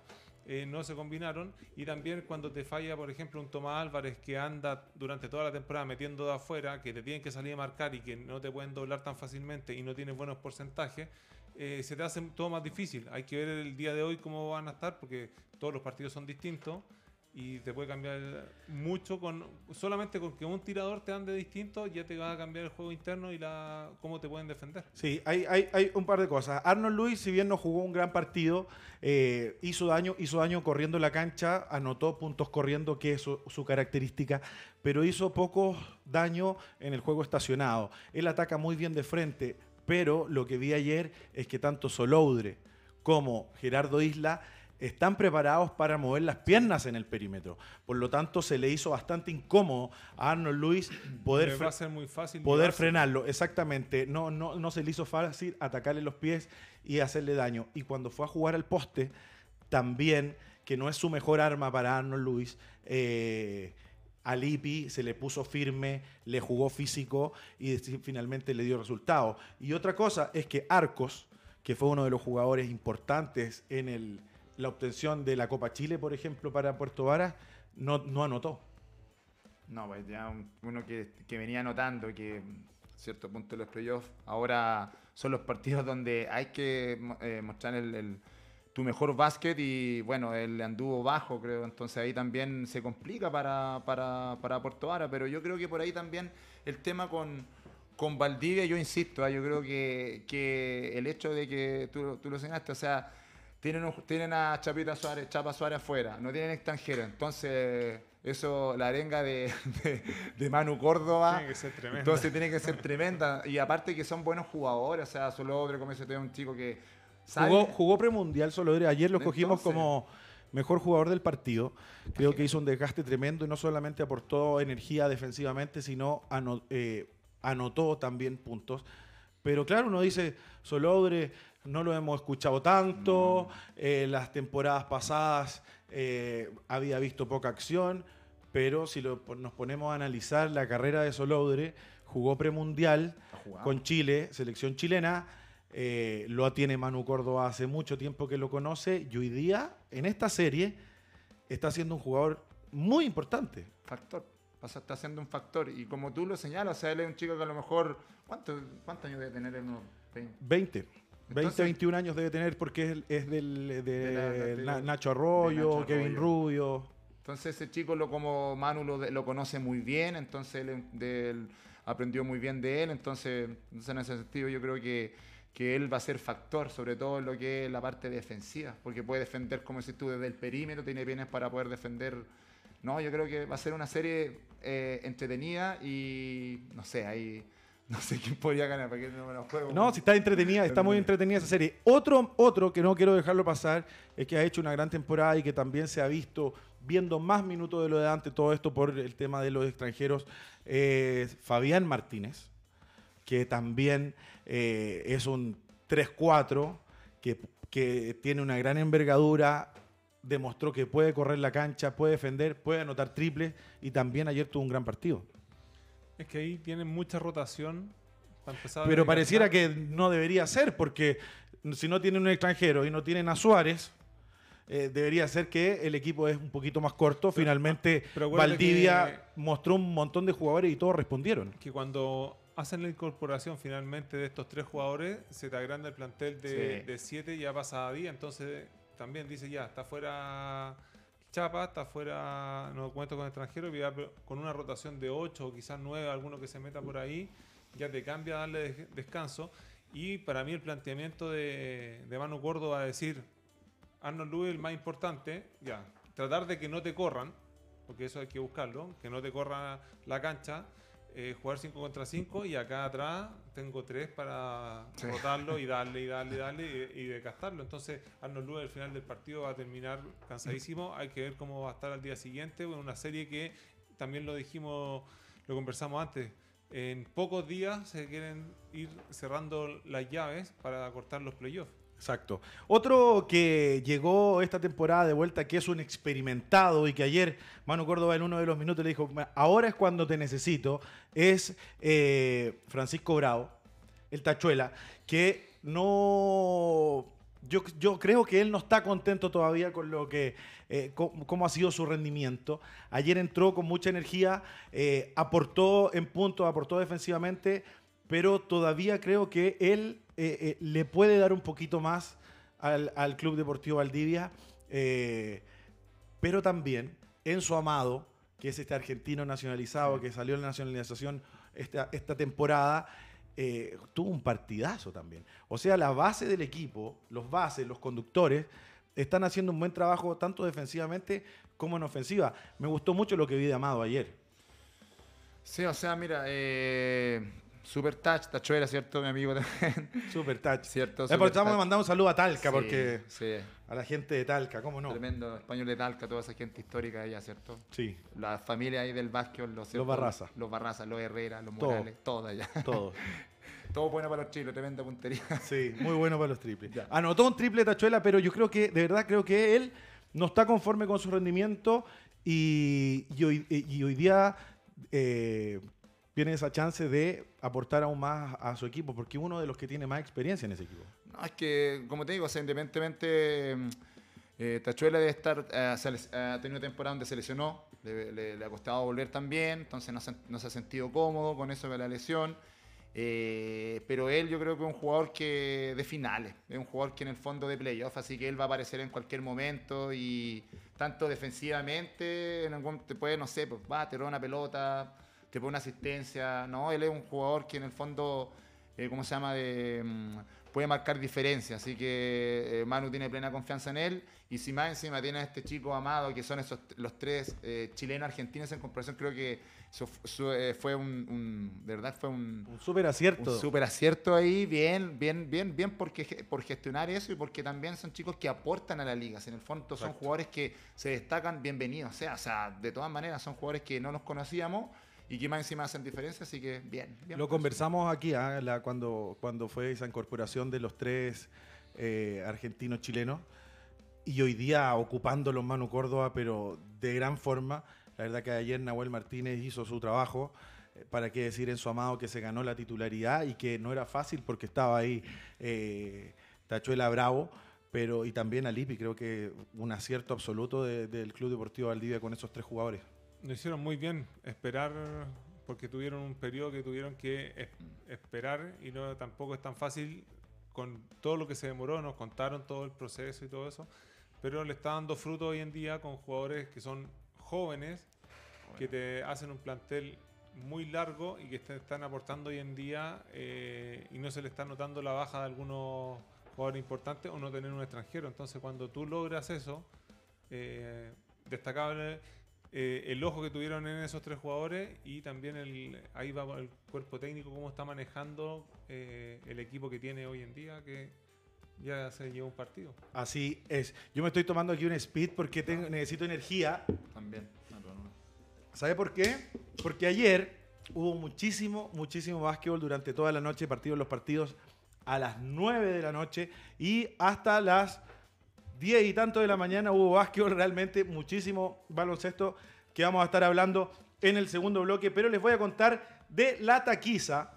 Eh, no se combinaron. Y también cuando te falla, por ejemplo, un Tomás Álvarez que anda durante toda la temporada metiendo de afuera, que te tienen que salir a marcar y que no te pueden doblar tan fácilmente y no tienes buenos porcentajes, eh, se te hace todo más difícil. Hay que ver el día de hoy cómo van a estar, porque todos los partidos son distintos y te puede cambiar mucho con solamente con que un tirador te ande distinto ya te va a cambiar el juego interno y la cómo te pueden defender. Sí, hay, hay, un par de cosas. Arnold Luis, si bien no jugó un gran partido, eh, hizo daño, hizo daño corriendo la cancha, anotó puntos corriendo, que es su, su característica, pero hizo poco daño en el juego estacionado. Él ataca muy bien de frente, pero lo que vi ayer es que tanto Soloudre como Gerardo Isla están preparados para mover las piernas en el perímetro. Por lo tanto, se le hizo bastante incómodo a Arnold Luis poder, Le fre- va a ser muy fácil poder frenarlo. Exactamente. No, no, no se le hizo fácil atacarle los pies y hacerle daño. Y cuando fue a jugar al poste, también, que no es su mejor arma para Arnold Luis, eh, a Lippi se le puso firme, le jugó físico y finalmente le dio resultado. Y otra cosa es que Arcos, que fue uno de los jugadores importantes en el, la obtención de la Copa Chile, por ejemplo, para Puerto Varas, no, no anotó. No, pues ya un- uno que, venía notando que a cierto punto los playoffs ahora son los partidos donde hay que eh, mostrar el, el- tu mejor básquet y bueno, él anduvo bajo, creo, entonces ahí también se complica para Puerto Vara, pero yo creo que por ahí también el tema con, con Valdivia, yo insisto, ah, yo creo que, que el hecho de que tú, tú lo señalaste, o sea, tienen, un- tienen a Chapita Suárez, Chapa Suárez afuera, no tienen extranjeros. Entonces, eso, la arenga de, de, de Manu Córdoba. Tiene que ser tremenda. Entonces tiene que ser tremenda. Y aparte que son buenos jugadores, o sea, Solobre, como ese es un chico que sabe. Jugó, jugó premundial solo ayer lo cogimos Entonces- como mejor jugador del partido. Creo que hizo un desgaste tremendo y no solamente aportó energía defensivamente, sino ano- eh, anotó también puntos. Pero claro, uno dice, Solodre no lo hemos escuchado tanto, eh, las temporadas pasadas eh, había visto poca acción, pero si lo- nos ponemos a analizar la carrera de Solodre, jugó premundial con Chile, selección chilena, eh, lo tiene Manu Córdoba hace mucho tiempo que lo conoce y hoy día en esta serie está siendo un jugador muy importante. Factor. Sea, está siendo un factor. Y como tú lo señalas, o sea, él es un chico que a lo mejor. ¿Cuánto- ¿Cuántos años debe tener en unos 20? 20. 20, Entonces- 21 años debe tener porque es, es del, de, De la- de- Na- de- Nacho Arroyo, Nacho Kevin Arroyo. Rubio. Entonces ese chico lo como Manu lo, conoce muy bien, entonces él, de él aprendió muy bien de él, entonces, entonces en ese sentido yo creo que, que él va a ser factor, sobre todo en lo que es la parte defensiva, porque puede defender, como decís tú, desde el perímetro, tiene bienes para poder defender. No, yo creo que va a ser una serie eh, entretenida y no sé, ahí no sé quién podría ganar, porque no me lo juego. No, si está entretenida, está muy entretenida esa serie. Otro, otro que no quiero dejarlo pasar es que ha hecho una gran temporada y que también se ha visto viendo más minutos de lo de antes, todo esto por el tema de los extranjeros, es Fabián Martínez, que también eh, es un 3-4, que, que tiene una gran envergadura, demostró que puede correr la cancha, puede defender, puede anotar triples y también ayer tuvo un gran partido. Es que ahí tienen mucha rotación. para empezar a Pero pareciera que no debería ser, porque si no tienen un extranjero y no tienen a Suárez, eh, debería ser que el equipo es un poquito más corto. Finalmente, pero acuérdate Valdivia que- mostró un montón de jugadores y todos respondieron. que cuando hacen la incorporación finalmente de estos tres jugadores, se te agranda el plantel de, Sí. de siete y ya pasa a 10. Entonces también dice ya, está fuera Chapa, está fuera, no cuento con pero con una rotación de 8 o quizás 9, alguno que se meta por ahí, ya te cambia darle des- descanso. Y para mí el planteamiento de, de Manu Córdoba a decir, Arnold Lewis el más importante, ya, tratar de que no te corran, porque eso hay que buscarlo, que no te corra la cancha, eh, jugar 5 contra 5 y acá atrás tengo 3 para Sí. rotarlo y darle y darle y darle y, y desgastarlo. Entonces Arnold Lewis al final del partido va a terminar cansadísimo, hay que ver cómo va a estar al día siguiente, en una serie que también lo dijimos, lo conversamos antes. En pocos días se quieren ir cerrando las llaves para cortar los playoffs. Exacto. Otro que llegó esta temporada de vuelta, que es un experimentado y que ayer Manu Córdoba en uno de los minutos le dijo, ahora es cuando te necesito, es eh, Francisco Bravo, el tachuela, que no... Yo, creo que él no está contento todavía con lo que, eh, cómo ha sido su rendimiento. Ayer entró con mucha energía, eh, aportó en puntos, aportó defensivamente, pero todavía creo que él eh, eh, le puede dar un poquito más al, Club Deportivo Valdivia, eh, pero también su Amado, que es este argentino nacionalizado que salió en la nacionalización esta, esta temporada, tuvo un partidazo también. O sea, la base del equipo, los bases, los conductores, están haciendo un buen trabajo tanto defensivamente como en ofensiva. Me gustó mucho lo que vi de Amado ayer. Sí, o sea, mira, Super Touch, Tachuela, ¿cierto? Mi amigo también. Super Touch. ¿Cierto? Super estamos mandando un saludo a Talca, porque a la gente de Talca, ¿cómo no? Tremendo español de Talca, toda esa gente histórica allá, ¿cierto? Sí. La familia ahí del básquet, los, los Barraza. Los Barraza, los Herrera, los Morales, todo allá. Todo. todo bueno para los chilos, tremenda puntería. Sí, muy bueno para los triples. Anotó un triple Tachuela, pero yo creo que, de verdad, creo que él no está conforme con su rendimiento y, hoy, día eh, tiene esa chance de aportar aún más a su equipo, porque uno de los que tiene más experiencia en ese equipo. No, es que, como te digo, independientemente, mm, eh, Tachuela debe estar, eh, ha tenido temporada donde se lesionó, le, ha costado volver también, entonces no se, no se, ha sentido cómodo con eso de la lesión. Eh, pero él yo creo que es un jugador que de finales, es un jugador que en el fondo de playoff, así que él va a aparecer en cualquier momento y tanto defensivamente, en algún, te puede, no sé, pues va, te roba una pelota, te pone una asistencia. No, él es un jugador que en el fondo, eh, ¿cómo se llama? De, mm, puede marcar diferencia. Así que eh, Manu tiene plena confianza en él. Y si más encima tiene a este chico amado, que son esos los tres eh, chilenos argentinos en comparación, creo que eso fue un, verdad, fue un, un súper acierto. Un súper acierto ahí, bien, bien, bien, bien porque, por gestionar eso y porque también son chicos que aportan a la liga. en el fondo son jugadores que se destacan, bienvenidos. sea, o sea, de todas maneras son jugadores que no nos conocíamos y que más encima hacen diferencia, así que bien. Lo conversamos aquí ¿ah? cuando, cuando fue esa incorporación de los tres eh, argentinos chilenos y hoy día ocupando los Manu Córdoba, pero de gran forma. La verdad que ayer Nahuel Martínez hizo su trabajo. Eh, para qué decir en su amado que se ganó la titularidad y que no era fácil porque estaba ahí eh, Tachuela Bravo pero y también Alipi, creo que un acierto absoluto del Club Deportivo Valdivia con esos tres jugadores. Lo hicieron muy bien, esperar, porque tuvieron un periodo que tuvieron que esperar y no tampoco es tan fácil con todo lo que se demoró, nos contaron todo el proceso y todo eso, pero le está dando fruto hoy en día con jugadores que son jóvenes, que te hacen un plantel muy largo y que están aportando hoy en día eh, y no se le está notando la baja de algunos jugadores importantes o no tener un extranjero. Entonces cuando tú logras eso, eh, destacable eh, el ojo que tuvieron en esos tres jugadores y también el, ahí va el cuerpo técnico, cómo está manejando eh, el equipo que tiene hoy en día, que ya se lleva un partido. Así es. Yo me estoy tomando aquí un speed porque tengo, necesito energía. También. ¿Sabe por qué? Porque ayer hubo muchísimo, muchísimo básquetbol durante toda la noche, partidos los partidos a las 9 de la noche y hasta las 10 y tanto de la mañana hubo básquetbol, realmente muchísimo baloncesto que vamos a estar hablando en el segundo bloque, pero les voy a contar de La Taquiza.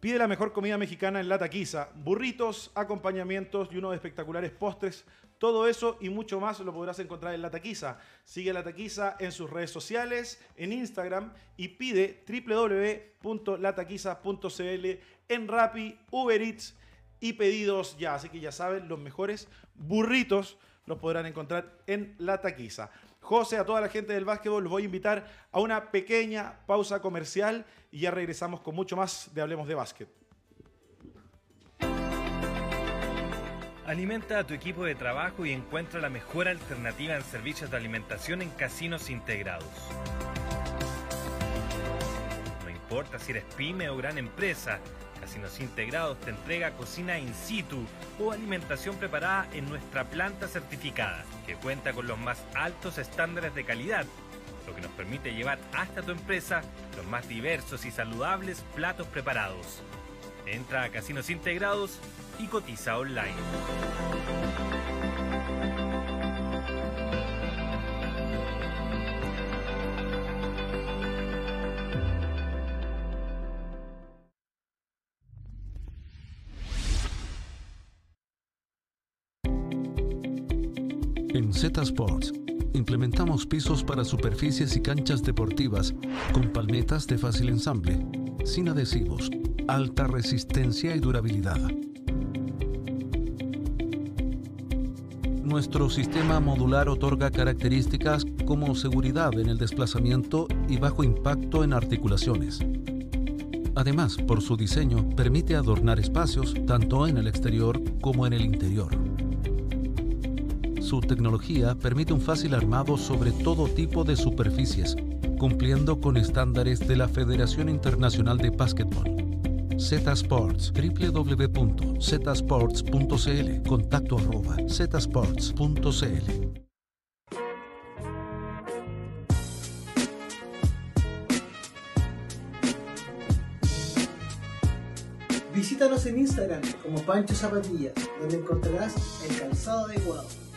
Pide la mejor comida mexicana en La Taquiza. Burritos, acompañamientos y unos espectaculares postres. Todo eso y mucho más lo podrás encontrar en La Taquiza. Sigue La Taquiza en sus redes sociales, en Instagram y pide www.lataquiza.cl en Rappi, Uber Eats y pedidos ya. Así que ya saben, los mejores burritos los podrán encontrar en La Taquiza. José, a toda la gente del básquetbol, los voy a invitar a una pequeña pausa comercial y ya regresamos con mucho más de Hablemos de Básquet. Alimenta a tu equipo de trabajo y encuentra la mejor alternativa en servicios de alimentación en casinos integrados. No importa si eres pyme o gran empresa, Casinos Integrados te entrega cocina in situ o alimentación preparada en nuestra planta certificada, que cuenta con los más altos estándares de calidad, lo que nos permite llevar hasta tu empresa los más diversos y saludables platos preparados. Entra a Casinos Integrados y cotiza online. Z Sports implementamos pisos para superficies y canchas deportivas con palmetas de fácil ensamble, sin adhesivos, alta resistencia y durabilidad. Nuestro sistema modular otorga características como seguridad en el desplazamiento y bajo impacto en articulaciones. Además, por su diseño, permite adornar espacios tanto en el exterior como en el interior. Su tecnología permite un fácil armado sobre todo tipo de superficies, cumpliendo con estándares de la Federación Internacional de Básquetbol. Z Sports, www.zsports.cl, contacto arroba zsports.cl. Visítanos en Instagram como Pancho Zapatillas, donde encontrarás el calzado adecuado.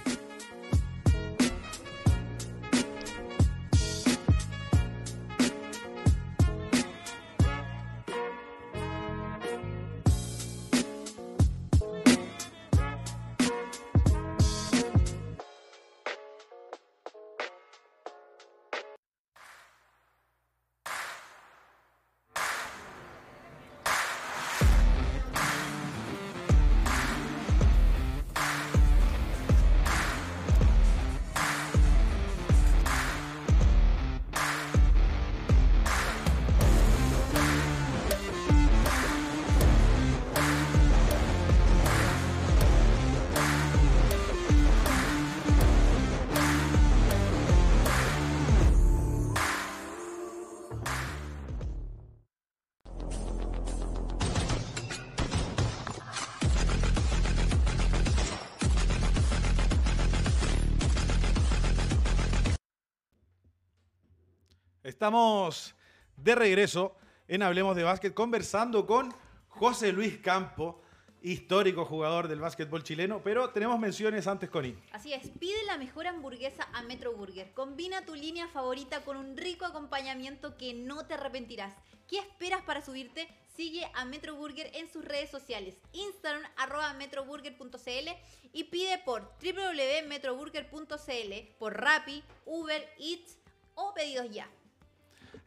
Estamos de regreso en Hablemos de Básquet conversando con José Luis Campo, histórico jugador del básquetbol chileno, pero tenemos menciones antes, Connie. Así es, pide la mejor hamburguesa a Metro Burger. Combina tu línea favorita con un rico acompañamiento que no te arrepentirás. ¿Qué esperas para subirte? Sigue a Metro Burger en sus redes sociales, Instagram arroba metroburger.cl y pide por www.metroburger.cl, por Rappi, Uber Eats o pedidos ya.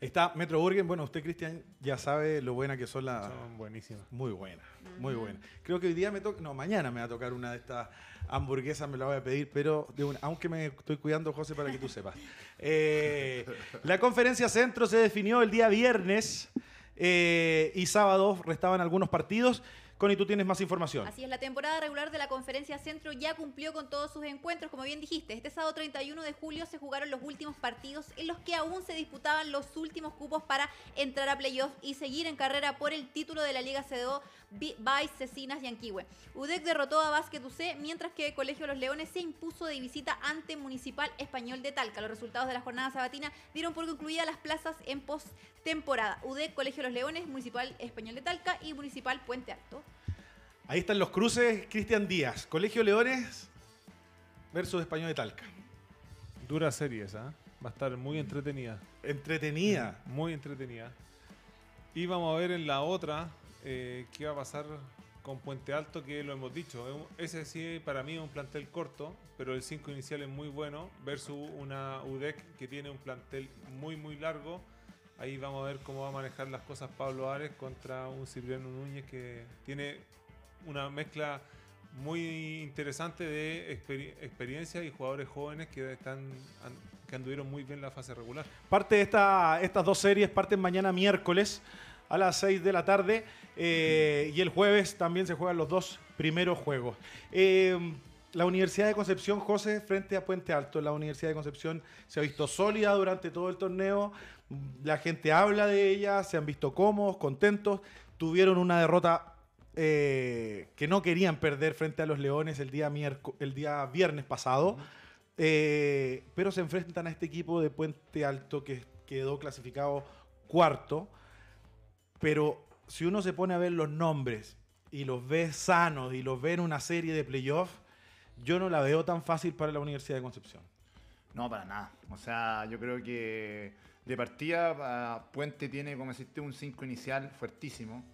Está Metro Burger. Bueno, usted, Cristian, ya sabe lo buena que son las. Son buenísimas. Muy buena, muy buena. Creo que hoy día me toca. No, mañana me va a tocar una de estas hamburguesas, me la voy a pedir, pero de una, aunque me estoy cuidando, José, para que tú sepas. Eh, la conferencia centro se definió el día viernes eh, y sábado restaban algunos partidos. Connie, tú tienes más información. Así es, la temporada regular de la Conferencia Centro ya cumplió con todos sus encuentros, como bien dijiste. Este sábado 31 de julio se jugaron los últimos partidos en los que aún se disputaban los últimos cupos para entrar a playoff y seguir en carrera por el título de la Liga CDO Vice, Cecinas y Anquihue. UDEC derrotó a Básquet UC, mientras que Colegio Los Leones se impuso de visita ante Municipal Español de Talca. Los resultados de la jornada sabatina dieron por concluidas las plazas en postemporada. UDEC, Colegio Los Leones, Municipal Español de Talca y Municipal Puente Alto. Ahí están los cruces, Cristian Díaz, Colegio Leones versus Español de Talca. Dura serie esa, ¿eh? va a estar muy entretenida. Entretenida. Muy entretenida. Y vamos a ver en la otra eh, qué va a pasar con Puente Alto, que lo hemos dicho. Ese sí para mí es un plantel corto, pero el 5 inicial es muy bueno, versus una UDEC que tiene un plantel muy, muy largo. Ahí vamos a ver cómo va a manejar las cosas Pablo Ares contra un Cipriano Núñez que tiene una mezcla muy interesante de experi- experiencia y jugadores jóvenes que están que anduvieron muy bien la fase regular. Parte de esta- estas dos series parten mañana miércoles a las 6 de la tarde eh, y el jueves también se juegan los dos primeros juegos. Eh, la Universidad de Concepción, José, frente a Puente Alto, la Universidad de Concepción se ha visto sólida durante todo el torneo, la gente habla de ella, se han visto cómodos, contentos, tuvieron una derrota eh, que no querían perder frente a los Leones el día, el día viernes pasado. Eh, pero se enfrentan a este equipo de Puente Alto que quedó clasificado cuarto. Pero si uno se pone a ver los nombres y los ve sanos y los ve en una serie de playoffs, yo no la veo tan fácil para la Universidad de Concepción. No, para nada. O sea, yo creo que de partida ah, Puente tiene, como deciste, un 5 inicial fuertísimo.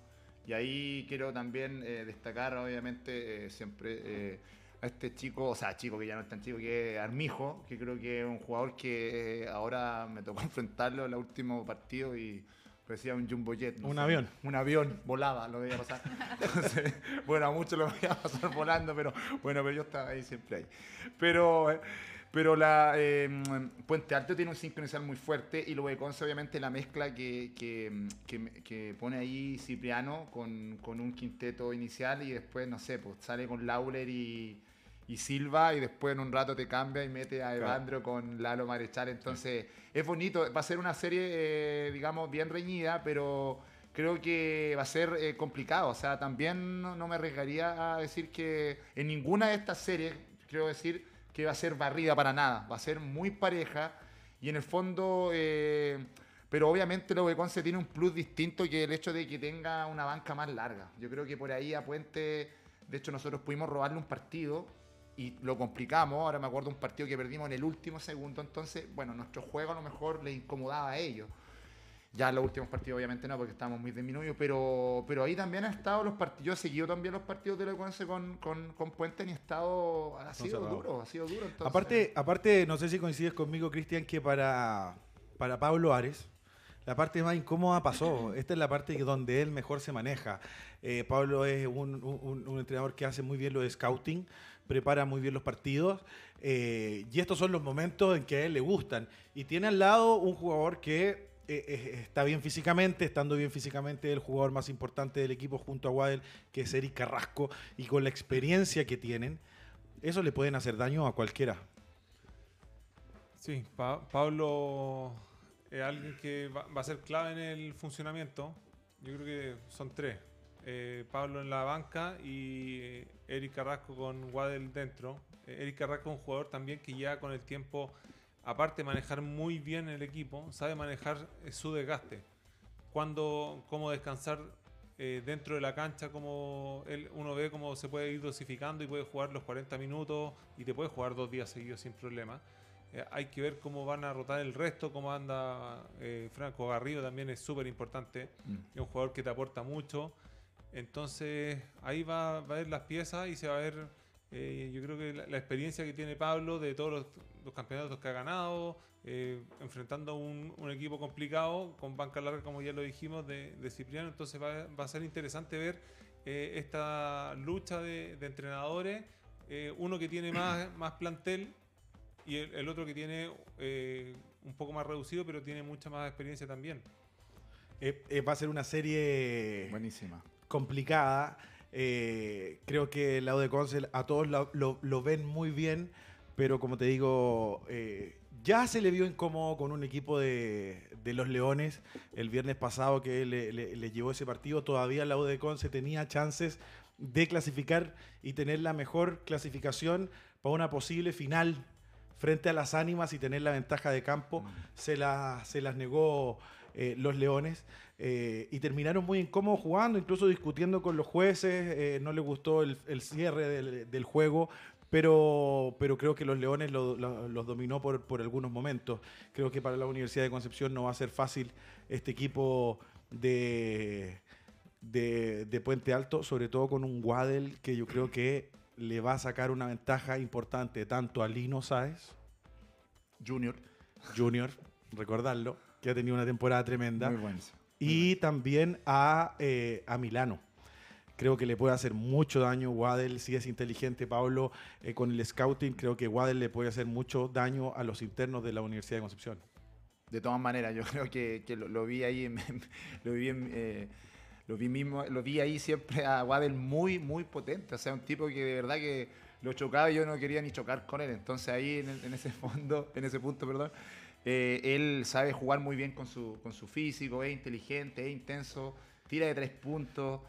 Y ahí quiero también eh, destacar, obviamente, eh, siempre eh, a este chico, o sea, chico que ya no es tan chico, que es Armijo, que creo que es un jugador que ahora me tocó enfrentarlo en el último partido y parecía un jumbo jet. Un avión. Un avión, volaba, lo veía pasar. Entonces, bueno, a muchos lo veía pasar volando, pero bueno, pero yo estaba ahí siempre ahí. Pero, pero la eh, Puente Alto tiene un sincronizar muy fuerte y luego de Conce, obviamente, la mezcla que, que, que- que pone ahí Cipriano con, con un quinteto inicial y después, no sé, pues sale con Lauler y, y Silva y después en un rato te cambia y mete a Evandro con Lalo Marechal. Entonces, es bonito. Va a ser una serie, eh, digamos, bien reñida, pero creo que va a ser eh, complicado. O sea, también no, no me arriesgaría a decir que en ninguna de estas series, quiero decir, que va a ser barrida para nada. Va a ser muy pareja y en el fondo... eh, pero obviamente lo de Conce tiene un plus distinto que el hecho de que tenga una banca más larga. Yo creo que por ahí a Puente, de hecho nosotros pudimos robarle un partido y lo complicamos. Ahora me acuerdo un partido que perdimos en el último segundo. Entonces, bueno, nuestro juego a lo mejor le incomodaba a ellos. Ya en los últimos partidos obviamente no, porque estábamos muy disminuidos, pero, pero ahí también han estado los partidos, yo he seguido también los partidos de la Conce con, con, con Puente y ha estado, ha sido cerrado. duro, ha sido duro. entonces- Aparte, aparte, no sé si coincides conmigo, Cristian, que para, para Pablo Ares, la parte más incómoda pasó. Esta es la parte donde él mejor se maneja. Eh, Pablo es un, un- un entrenador que hace muy bien lo de scouting, prepara muy bien los partidos, eh, y estos son los momentos en que a él le gustan. Y tiene al lado un jugador que eh, está bien físicamente, estando bien físicamente, el jugador más importante del equipo junto a Waddell, que es Eric Carrasco, y con la experiencia que tienen, eso le pueden hacer daño a cualquiera. Sí, Pa- Pablo es alguien que va, a ser clave en el funcionamiento. Yo creo que son tres. Eh, Pablo en la banca y Eric Carrasco con Waddell dentro. Eh, Eric Carrasco es un jugador también que ya con el tiempo, aparte de manejar muy bien el equipo, sabe manejar eh, su desgaste. Cuando, cómo descansar eh, dentro de la cancha, como él, uno ve cómo se puede ir dosificando y puede jugar los 40 minutos y te puede jugar dos días seguidos sin problema. Eh, hay que ver cómo van a rotar el resto, cómo anda eh, Franco Garrido también es súper importante. Mm. Es un jugador que te aporta mucho. Entonces ahí va, va a ver las piezas y se va a ver, eh, yo creo que la, la experiencia que tiene Pablo de todos los, los campeonatos que ha ganado, eh, enfrentando a un, un equipo complicado con banca larga, como ya lo dijimos, de, de Cipriano. Entonces va, va a ser interesante ver eh, esta lucha de, de entrenadores. eh, uno que tiene más, más plantel y el, el otro que tiene eh, un poco más reducido, pero tiene mucha más experiencia también. Eh, eh, va a ser una serie Buenísima. Complicada. Eh, creo que el lado de a todos lo, lo- lo ven muy bien, pero como te digo, eh, ya se le vio incómodo con un equipo de, de los Leones el viernes pasado que le, le- le llevó ese partido. Todavía el lado de Conce tenía chances de clasificar y tener la mejor clasificación para una posible final frente a las ánimas y tener la ventaja de campo. Se, la- se las negó eh, los Leones eh, y terminaron muy incómodos jugando, incluso discutiendo con los jueces. eh, no les gustó el, el cierre del, del juego. Pero, pero creo que los Leones lo- lo- los dominó por, por algunos momentos. Creo que para la Universidad de Concepción no va a ser fácil este equipo de, de, de Puente Alto, sobre todo con un Waddell que yo creo que le va a sacar una ventaja importante tanto a Lino Sáez, Junior. Junior, recordarlo, que ha tenido una temporada tremenda, Muy bueno. Y también a, eh, a Milano. Creo que le puede hacer mucho daño Waddell, si es inteligente Pablo eh, con el scouting, creo que Waddell le puede hacer mucho daño a los internos de la Universidad de Concepción. De todas maneras, yo creo que, que lo, lo vi ahí, lo vi, en, eh, lo vi mismo, lo vi ahí siempre a Waddell muy, muy potente. O sea, un tipo que de verdad que lo chocaba y yo no quería ni chocar con él. Entonces ahí en, el- en ese fondo, en ese punto, perdón, eh, él sabe jugar muy bien con su, con su físico, es inteligente, es intenso, tira de tres puntos.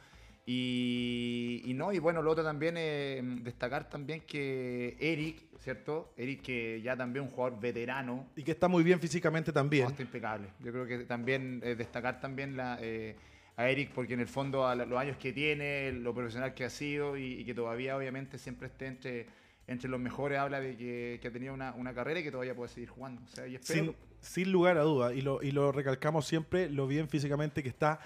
Y, y no, y bueno, lo otro también es destacar también que Eric, ¿cierto? Eric que ya también un jugador veterano, Y que está muy bien físicamente también. está impecable. Yo creo que también eh, destacar también la, eh, a Eric porque en el fondo a la- los años que tiene, lo profesional que ha sido y, y que todavía obviamente siempre esté entre, entre los mejores, habla de que, que ha tenido una, una carrera y que todavía puede seguir jugando. O sea, y espero Sin, sin lugar a duda, y lo, y lo recalcamos siempre, lo bien físicamente que está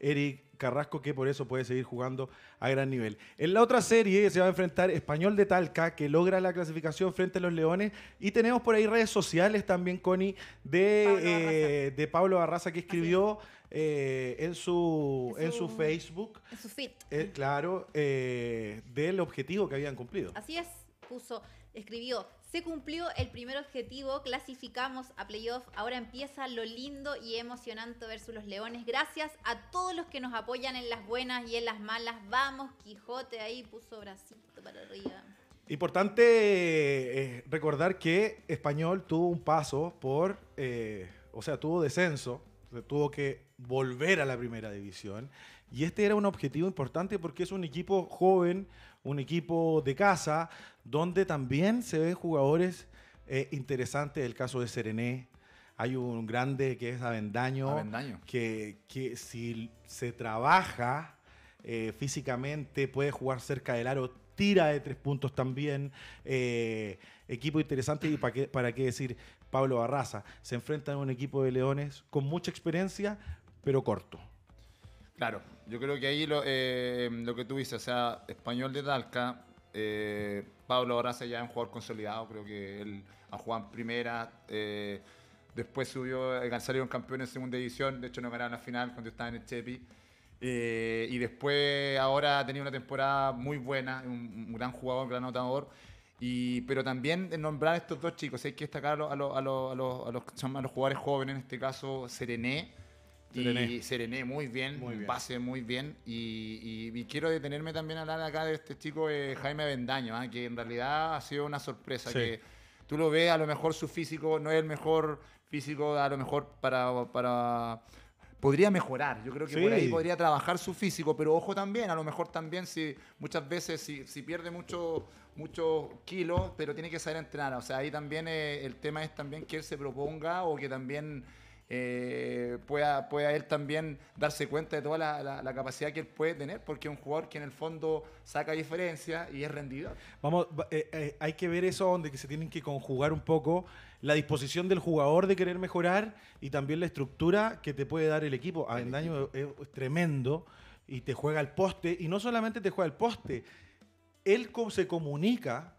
Eric Carrasco, que por eso puede seguir jugando a gran nivel. En la otra serie se va a enfrentar Español de Talca, que logra la clasificación frente a los Leones. Y tenemos por ahí redes sociales también, Connie, de Pablo eh, de Pablo Barraza, que escribió eh, en, su, En en su Facebook, En su fit. eh, claro, eh, del objetivo que habían cumplido. Así es, puso, escribió, se cumplió el primer objetivo, clasificamos a playoff, ahora empieza lo lindo y emocionante versus los Leones. Gracias a todos los que nos apoyan en las buenas y en las malas. Vamos, Quijote, ahí puso bracito para arriba. Importante eh, recordar que Español tuvo un paso por, eh, o sea, tuvo descenso, tuvo que volver a la primera división. Y este era un objetivo importante porque es un equipo joven, un equipo de casa, donde también se ven jugadores eh, interesantes. El caso de Serené, hay un grande que es Avendaño, Avendaño. Que, que si se trabaja eh, físicamente, puede jugar cerca del aro, tira de tres puntos también. eh, equipo interesante y para qué, para qué decir Pablo Barraza. Se enfrenta a un equipo de Leones con mucha experiencia, pero corto. Claro, yo creo que ahí lo, eh, lo que tú dices, o sea, español de Talca, eh, Pablo Barraza ya es un jugador consolidado, creo que él ha jugado en primera, eh, después subió, eh, salieron campeones en segunda división, de hecho no ganaron la final cuando estaba en el Chepi, eh, y después ahora ha tenido una temporada muy buena, un, un gran jugador, un gran anotador. Y, pero también nombrar a estos dos chicos, hay que destacar a los, a los, a los, a los, a los jugadores jóvenes, en este caso Serené, Serené. y Serené muy bien, Muy bien. pase muy bien. Y, y- y quiero detenerme también a hablar acá de este chico eh, Jaime Bendaño, ah, que en realidad ha sido una sorpresa. Sí. Que tú lo ves, a lo mejor su físico no es el mejor físico, a lo mejor para. para podría mejorar, yo creo que por Sí. ahí podría trabajar su físico, pero ojo también, a lo mejor también si muchas veces si, si pierde mucho muchos kilos, pero tiene que saber entrenar, o sea, ahí también eh, el tema es también que él se proponga o que también eh, pueda, pueda él también darse cuenta de toda la, la- la capacidad que él puede tener, porque es un jugador que en el fondo saca diferencia y es rendidor. Vamos, va- eh, eh, hay que ver eso donde que se tienen que conjugar un poco la disposición del jugador de querer mejorar y también la estructura que te puede dar el equipo. Avendaño es, es tremendo y te juega al poste y no solamente te juega al poste, él se comunica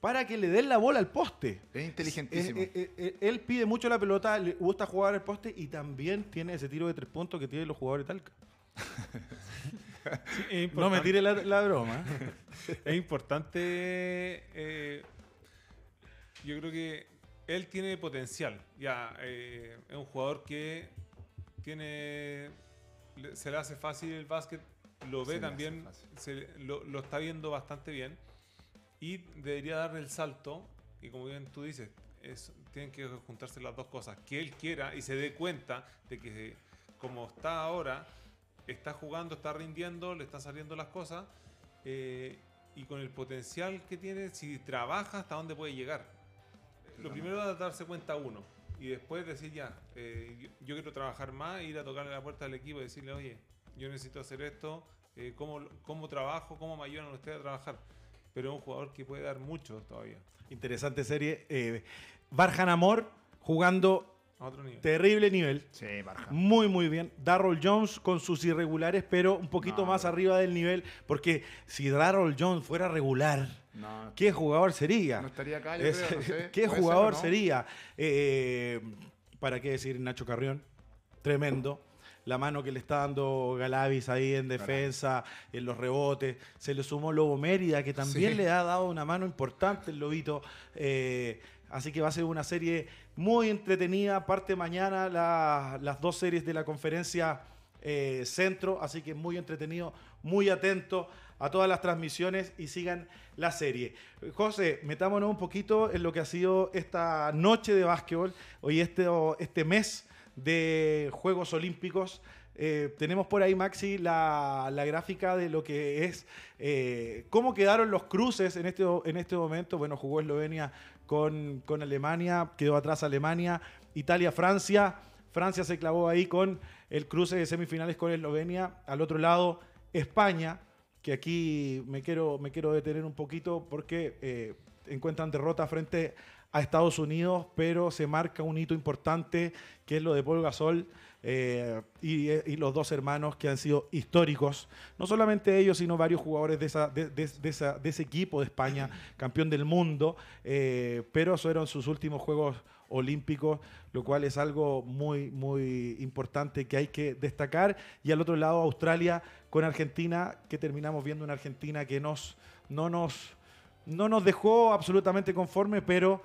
para que le den la bola al poste. Es inteligentísimo. Eh, eh, eh, él pide mucho la pelota, le gusta jugar al poste y también tiene ese tiro de tres puntos que tienen los jugadores de Talca. No me tire la, la broma. es importante. eh, yo creo que él tiene potencial. Ya, eh, es un jugador que tiene. Se le hace fácil el básquet, lo ve también, se- lo, lo está viendo bastante bien. Y debería darle el salto. Y como bien tú dices, es- tienen que juntarse las dos cosas. Que él quiera y se dé cuenta de que, como está ahora, está jugando, está rindiendo, le están saliendo las cosas. eh, y con el potencial que tiene, si trabaja, hasta dónde puede llegar. Lo primero es darse cuenta uno. Y después decir ya, eh, yo, yo quiero trabajar más, ir a tocarle la puerta al equipo y decirle, oye, yo necesito hacer esto, eh, ¿cómo, ¿cómo trabajo? ¿Cómo me ayudan ustedes a trabajar? Pero es un jugador que puede dar mucho todavía, Interesante serie. Eh, Barjan Amor jugando a otro nivel. terrible nivel. Sí, Barja. Muy, muy bien. Darrell Jones con sus irregulares, pero un poquito No, más arriba del nivel. Porque si Darrell Jones fuera regular, No, ¿qué jugador sería? no estaría acá, yo Es- creo, no sé. ¿Qué ser, jugador sería? Eh, ¿Para qué decir Nacho Carrión? Tremendo. La mano que le está dando Galavis ahí en defensa, en los rebotes. Se le sumó Lobo Mérida, que también Sí. le ha dado una mano importante el Lobito. Eh, así que va a ser una serie muy entretenida. Parte mañana la- las dos series de la conferencia eh, centro, así que muy entretenido, muy atento a todas las transmisiones y sigan la serie. José, metámonos un poquito en lo que ha sido esta noche de básquetbol, hoy este, este mes de Juegos Olímpicos. Eh, tenemos por ahí, Maxi, la, la gráfica de lo que es eh, cómo quedaron los cruces en este, en este momento. Bueno, jugó Eslovenia con, con Alemania, quedó atrás Alemania, Italia, Francia. Francia se clavó ahí con el cruce de semifinales con Eslovenia. Al otro lado, España, que aquí me quiero, me quiero detener un poquito porque eh, encuentran derrota frente a Estados Unidos, pero se marca un hito importante que es lo de Paul Gasol eh, y, y los dos hermanos que han sido históricos, no solamente ellos, sino varios jugadores de, esa, de, de- de esa- de ese equipo de España, campeón del mundo, eh, pero fueron sus últimos Juegos Olímpicos, lo cual es algo muy, muy importante que hay que destacar. Y al otro lado, Australia con Argentina, que terminamos viendo una Argentina que nos, no, nos, no nos dejó absolutamente conforme, pero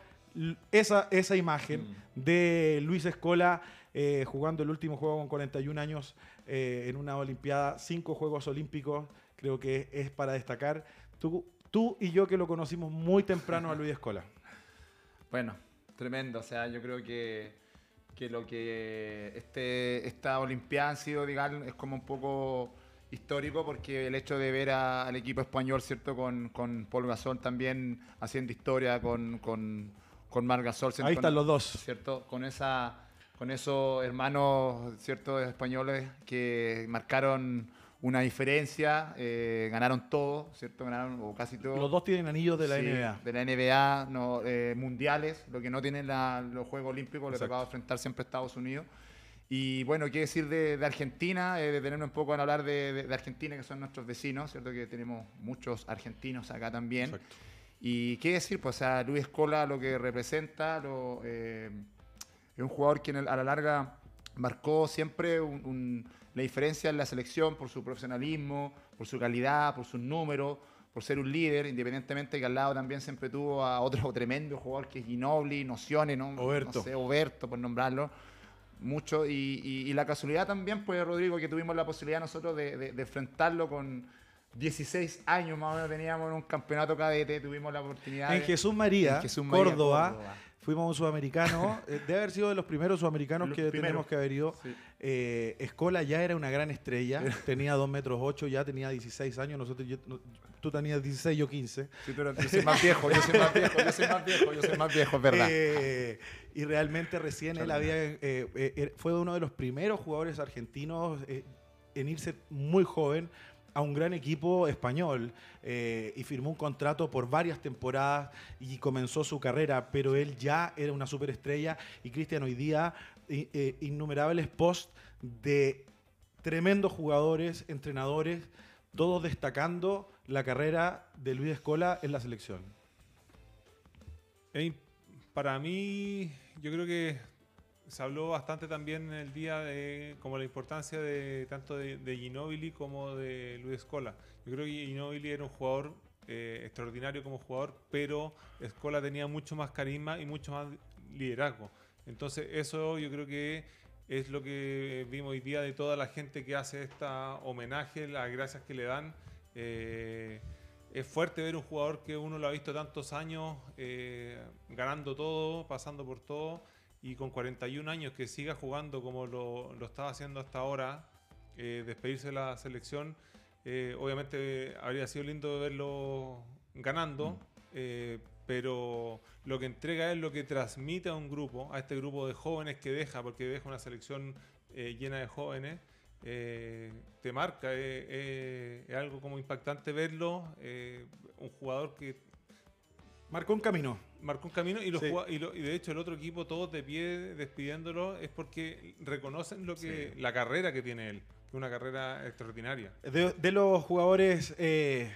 esa, esa imagen de Luis Escola eh, jugando el último juego con 41 años eh, en una Olimpiada, cinco Juegos Olímpicos, creo que es para destacar. Tú, tú y yo que lo conocimos muy temprano a Luis Escola. Bueno, tremendo. O sea, yo creo que, que lo que este, esta Olimpiada ha sido, digamos, es como un poco histórico porque el hecho de ver a- al equipo español, ¿cierto? Con, con Paul Gasol también haciendo historia, con, con, con Marc. ¿cierto? Ahí están Con- los dos. ¿cierto? Con esa con esos hermanos, ¿cierto? españoles que marcaron una diferencia, eh, ganaron todo, ¿cierto? Ganaron o casi todo. Los dos tienen anillos de la Sí, NBA. De la NBA, no, eh, mundiales, lo que no tienen la- los Juegos Olímpicos, le tocaba enfrentar siempre a Estados Unidos. Y bueno, qué decir de, de Argentina, eh, un poco en hablar de, de- de Argentina, que son nuestros vecinos, ¿cierto? Que tenemos muchos argentinos acá también. Exacto. Y qué decir, pues a Luis Escola lo que representa, lo, eh, es un jugador que el- a la larga marcó siempre un- un- la diferencia en la selección por su profesionalismo, por su calidad, por sus números, por ser un líder, independientemente que al lado también siempre tuvo a otro tremendo jugador que es Ginobili, Nocione, ¿no? Oberto. No sé, Oberto, por nombrarlo. Mucho, y, y- y la casualidad también, pues, Rodrigo, que tuvimos la posibilidad nosotros de, de- de enfrentarlo con 16 años más o menos teníamos en un campeonato cadete, tuvimos la oportunidad En de- Jesús María, en Jesús María, Córdoba, Córdoba. fuimos a un sudamericano. eh, debe haber sido de los primeros sudamericanos Los que primeros. tenemos que haber ido. Sí. Eh, Escola ya era una gran estrella, tenía 2 metros 8, ya tenía 16 años, nosotros, yo- no- tú tenías 16, yo 15. Sí, eres- yo soy más viejo, yo soy más viejo, yo soy más viejo, yo soy más viejo, es verdad. Eh, y realmente recién él había, eh, eh, fue uno de los primeros jugadores argentinos en irse muy joven a un gran equipo español eh, y firmó un contrato por varias temporadas y comenzó su carrera, pero él ya era una superestrella y Cristian hoy día eh, innumerables posts de tremendos jugadores, entrenadores, todos destacando la carrera de Luis Escola en la selección. Para mí, yo creo que se habló bastante también el día de como la importancia de tanto de, de Ginóbili como de Luis Escola. Yo creo que Ginóbili era un jugador eh, extraordinario como jugador, pero Escola tenía mucho más carisma y mucho más liderazgo. Entonces eso yo creo que es lo que vimos hoy día de toda la gente que hace esta homenaje, las gracias que le dan. Eh, es fuerte ver un jugador que uno lo ha visto tantos años eh, ganando todo, pasando por todo y con 41 años que siga jugando como lo, lo estaba haciendo hasta ahora, eh, despedirse de la selección, eh, obviamente habría sido lindo verlo ganando, eh, pero lo que entrega es lo que transmite a un grupo, a este grupo de jóvenes que deja, porque deja una selección llena de jóvenes, eh, te marca, eh, eh, es algo como impactante verlo, un jugador que Marcó un camino. Marcó un camino y, los Sí. y, lo- y de hecho el otro equipo todos de pie despidiéndolo es porque reconocen lo que la carrera que tiene él, que es una carrera extraordinaria. De, de los jugadores eh,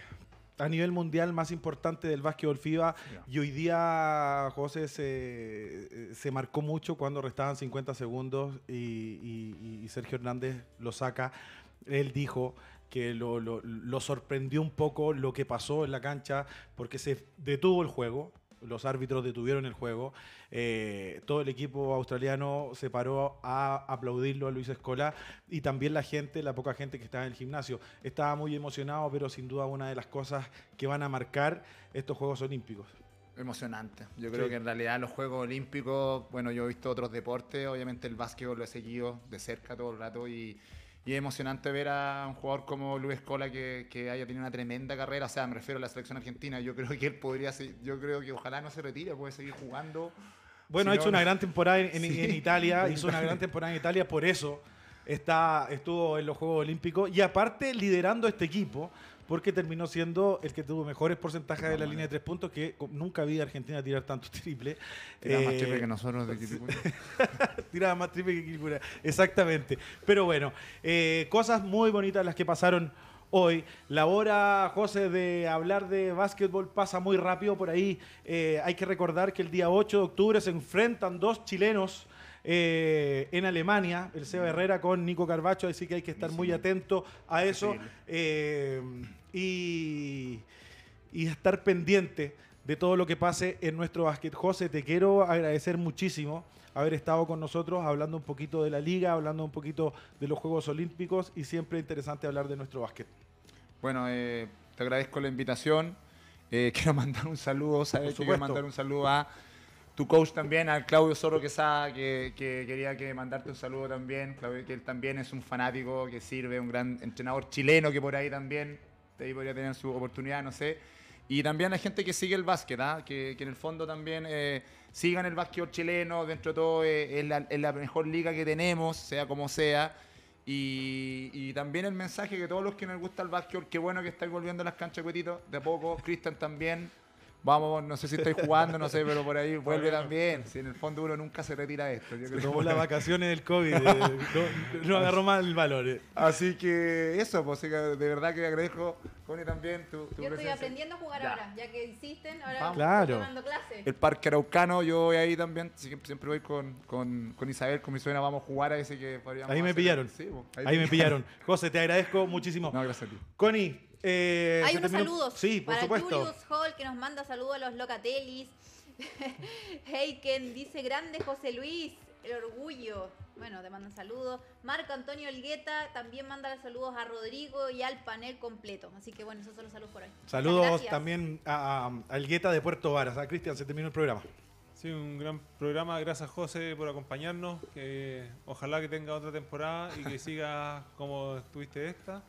a nivel mundial más importante del básquetbol FIBA, Ya. y hoy día José se, se marcó mucho cuando restaban 50 segundos y, y- y Sergio Hernández lo saca. Él dijo que lo, lo- lo sorprendió un poco lo que pasó en la cancha porque se detuvo el juego. Los árbitros detuvieron el juego. Eh, todo el equipo australiano se paró a aplaudirlo a Luis Escola y también la gente, la poca gente que estaba en el gimnasio. Estaba muy emocionado, pero sin duda una de las cosas que van a marcar estos Juegos Olímpicos. Emocionante. Yo creo Sí. que en realidad los Juegos Olímpicos, bueno, yo he visto otros deportes, obviamente el básquetbol lo he seguido de cerca todo el rato y, y es emocionante ver a un jugador como Luis Cola que, que haya tenido una tremenda carrera, o sea, me refiero a la selección argentina, yo creo que él podría, ser- yo creo que ojalá no se retire, puede seguir jugando. Bueno, Si ha hecho no, una gran temporada en, en- Sí. en Italia, hizo una gran temporada en Italia, por eso está, estuvo en los Juegos Olímpicos y aparte liderando este equipo porque terminó siendo el que tuvo mejores porcentajes de la línea de tres puntos, que nunca vi a Argentina tirar tanto triple. Tiraba más triple que nosotros de Quilicura. Tiraba más triple que Quilicura, exactamente. Pero bueno, eh, cosas muy bonitas las que pasaron hoy. La hora, José, de hablar de básquetbol pasa muy rápido por ahí. Eh, hay que recordar que el día 8 de octubre se enfrentan dos chilenos. Eh, en Alemania, el Seba Herrera con Nico Carbacho, así que hay que estar muy atento a eso eh, y, y estar pendiente de todo lo que pase en nuestro básquet. José, te quiero agradecer muchísimo haber estado con nosotros hablando un poquito de la liga, hablando un poquito de los Juegos Olímpicos y siempre interesante hablar de nuestro básquet. Bueno, eh, te agradezco la invitación. Eh, quiero mandar un saludo, ¿sabes? Quiero mandar un saludo a tu coach también, al Claudio Zorro Quesada, que, que quería que mandarte un saludo también. Claudio, que él también es un fanático que sirve, un gran entrenador chileno que por ahí también ahí podría tener su oportunidad, no sé. Y también hay gente que sigue el básquet, ¿ah? que, que, en el fondo también eh, sigan el básquet chileno, dentro de todo eh, es, la, la, mejor liga que tenemos, sea como sea. Y, y, también el mensaje que todos los que nos gusta el básquet, qué bueno que estáis volviendo a las canchas, cuetitos, de a poco, Cristian también. Vamos, no sé si estáis jugando, no sé, pero por ahí vuelve también. Si en el fondo uno nunca se retira de esto. Yo creo tomó las vacaciones del COVID, eh, no, no, agarró mal el valor. Eh. Así que eso, pues de verdad que agradezco, Connie, también tu, tu Yo presencia. estoy aprendiendo a jugar ya. ahora, ya que insisten, ahora Vamos. claro. estoy tomando clases. El Parque Araucano, yo voy ahí también, siempre, siempre voy con, con, con, Isabel, con mi suegra, vamos a jugar a ese que podríamos Ahí me hacer. pillaron, Sí, pues, ahí, ahí me pillaron. José, te agradezco muchísimo. No, gracias a ti. Connie, eh, Hay unos terminó... saludos sí, por para supuesto. Julius Hall que nos manda saludos a los locatelis. Heiken dice grande José Luis, el orgullo. Bueno, te mandan saludos. Marco Antonio Olgueta también manda los saludos a Rodrigo y al panel completo. Así que bueno, esos son los saludos por hoy. Saludos también a, a, a Olgueta de Puerto Varas. A Cristian, se terminó el programa. Sí, un gran programa. Gracias, José, por acompañarnos. Que ojalá que tenga otra temporada y que siga como estuviste esta.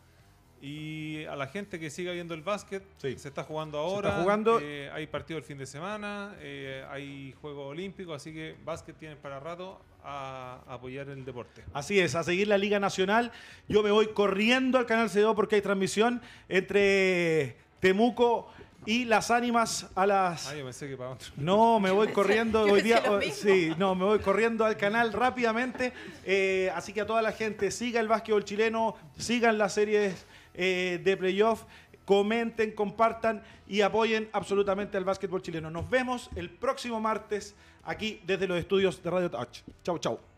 Y a la gente que siga viendo el básquet, sí. se está jugando ahora. Se está jugando. Eh, hay partido el fin de semana, eh, hay Juegos Olímpicos, así que básquet tiene para rato a, apoyar el deporte. Así es, a seguir la Liga Nacional. Yo me voy corriendo al canal CO porque hay transmisión entre Temuco y las ánimas a las. Ah, yo pensé que para otro. No, me voy corriendo hoy día. Sí, no, me voy corriendo al canal rápidamente. Eh, así que a toda la gente, siga el básquetbol chileno, sigan las series eh, de playoff, comenten, compartan y apoyen absolutamente al básquetbol chileno. Nos vemos el próximo martes aquí desde los estudios de Radio Touch. Chau, chau.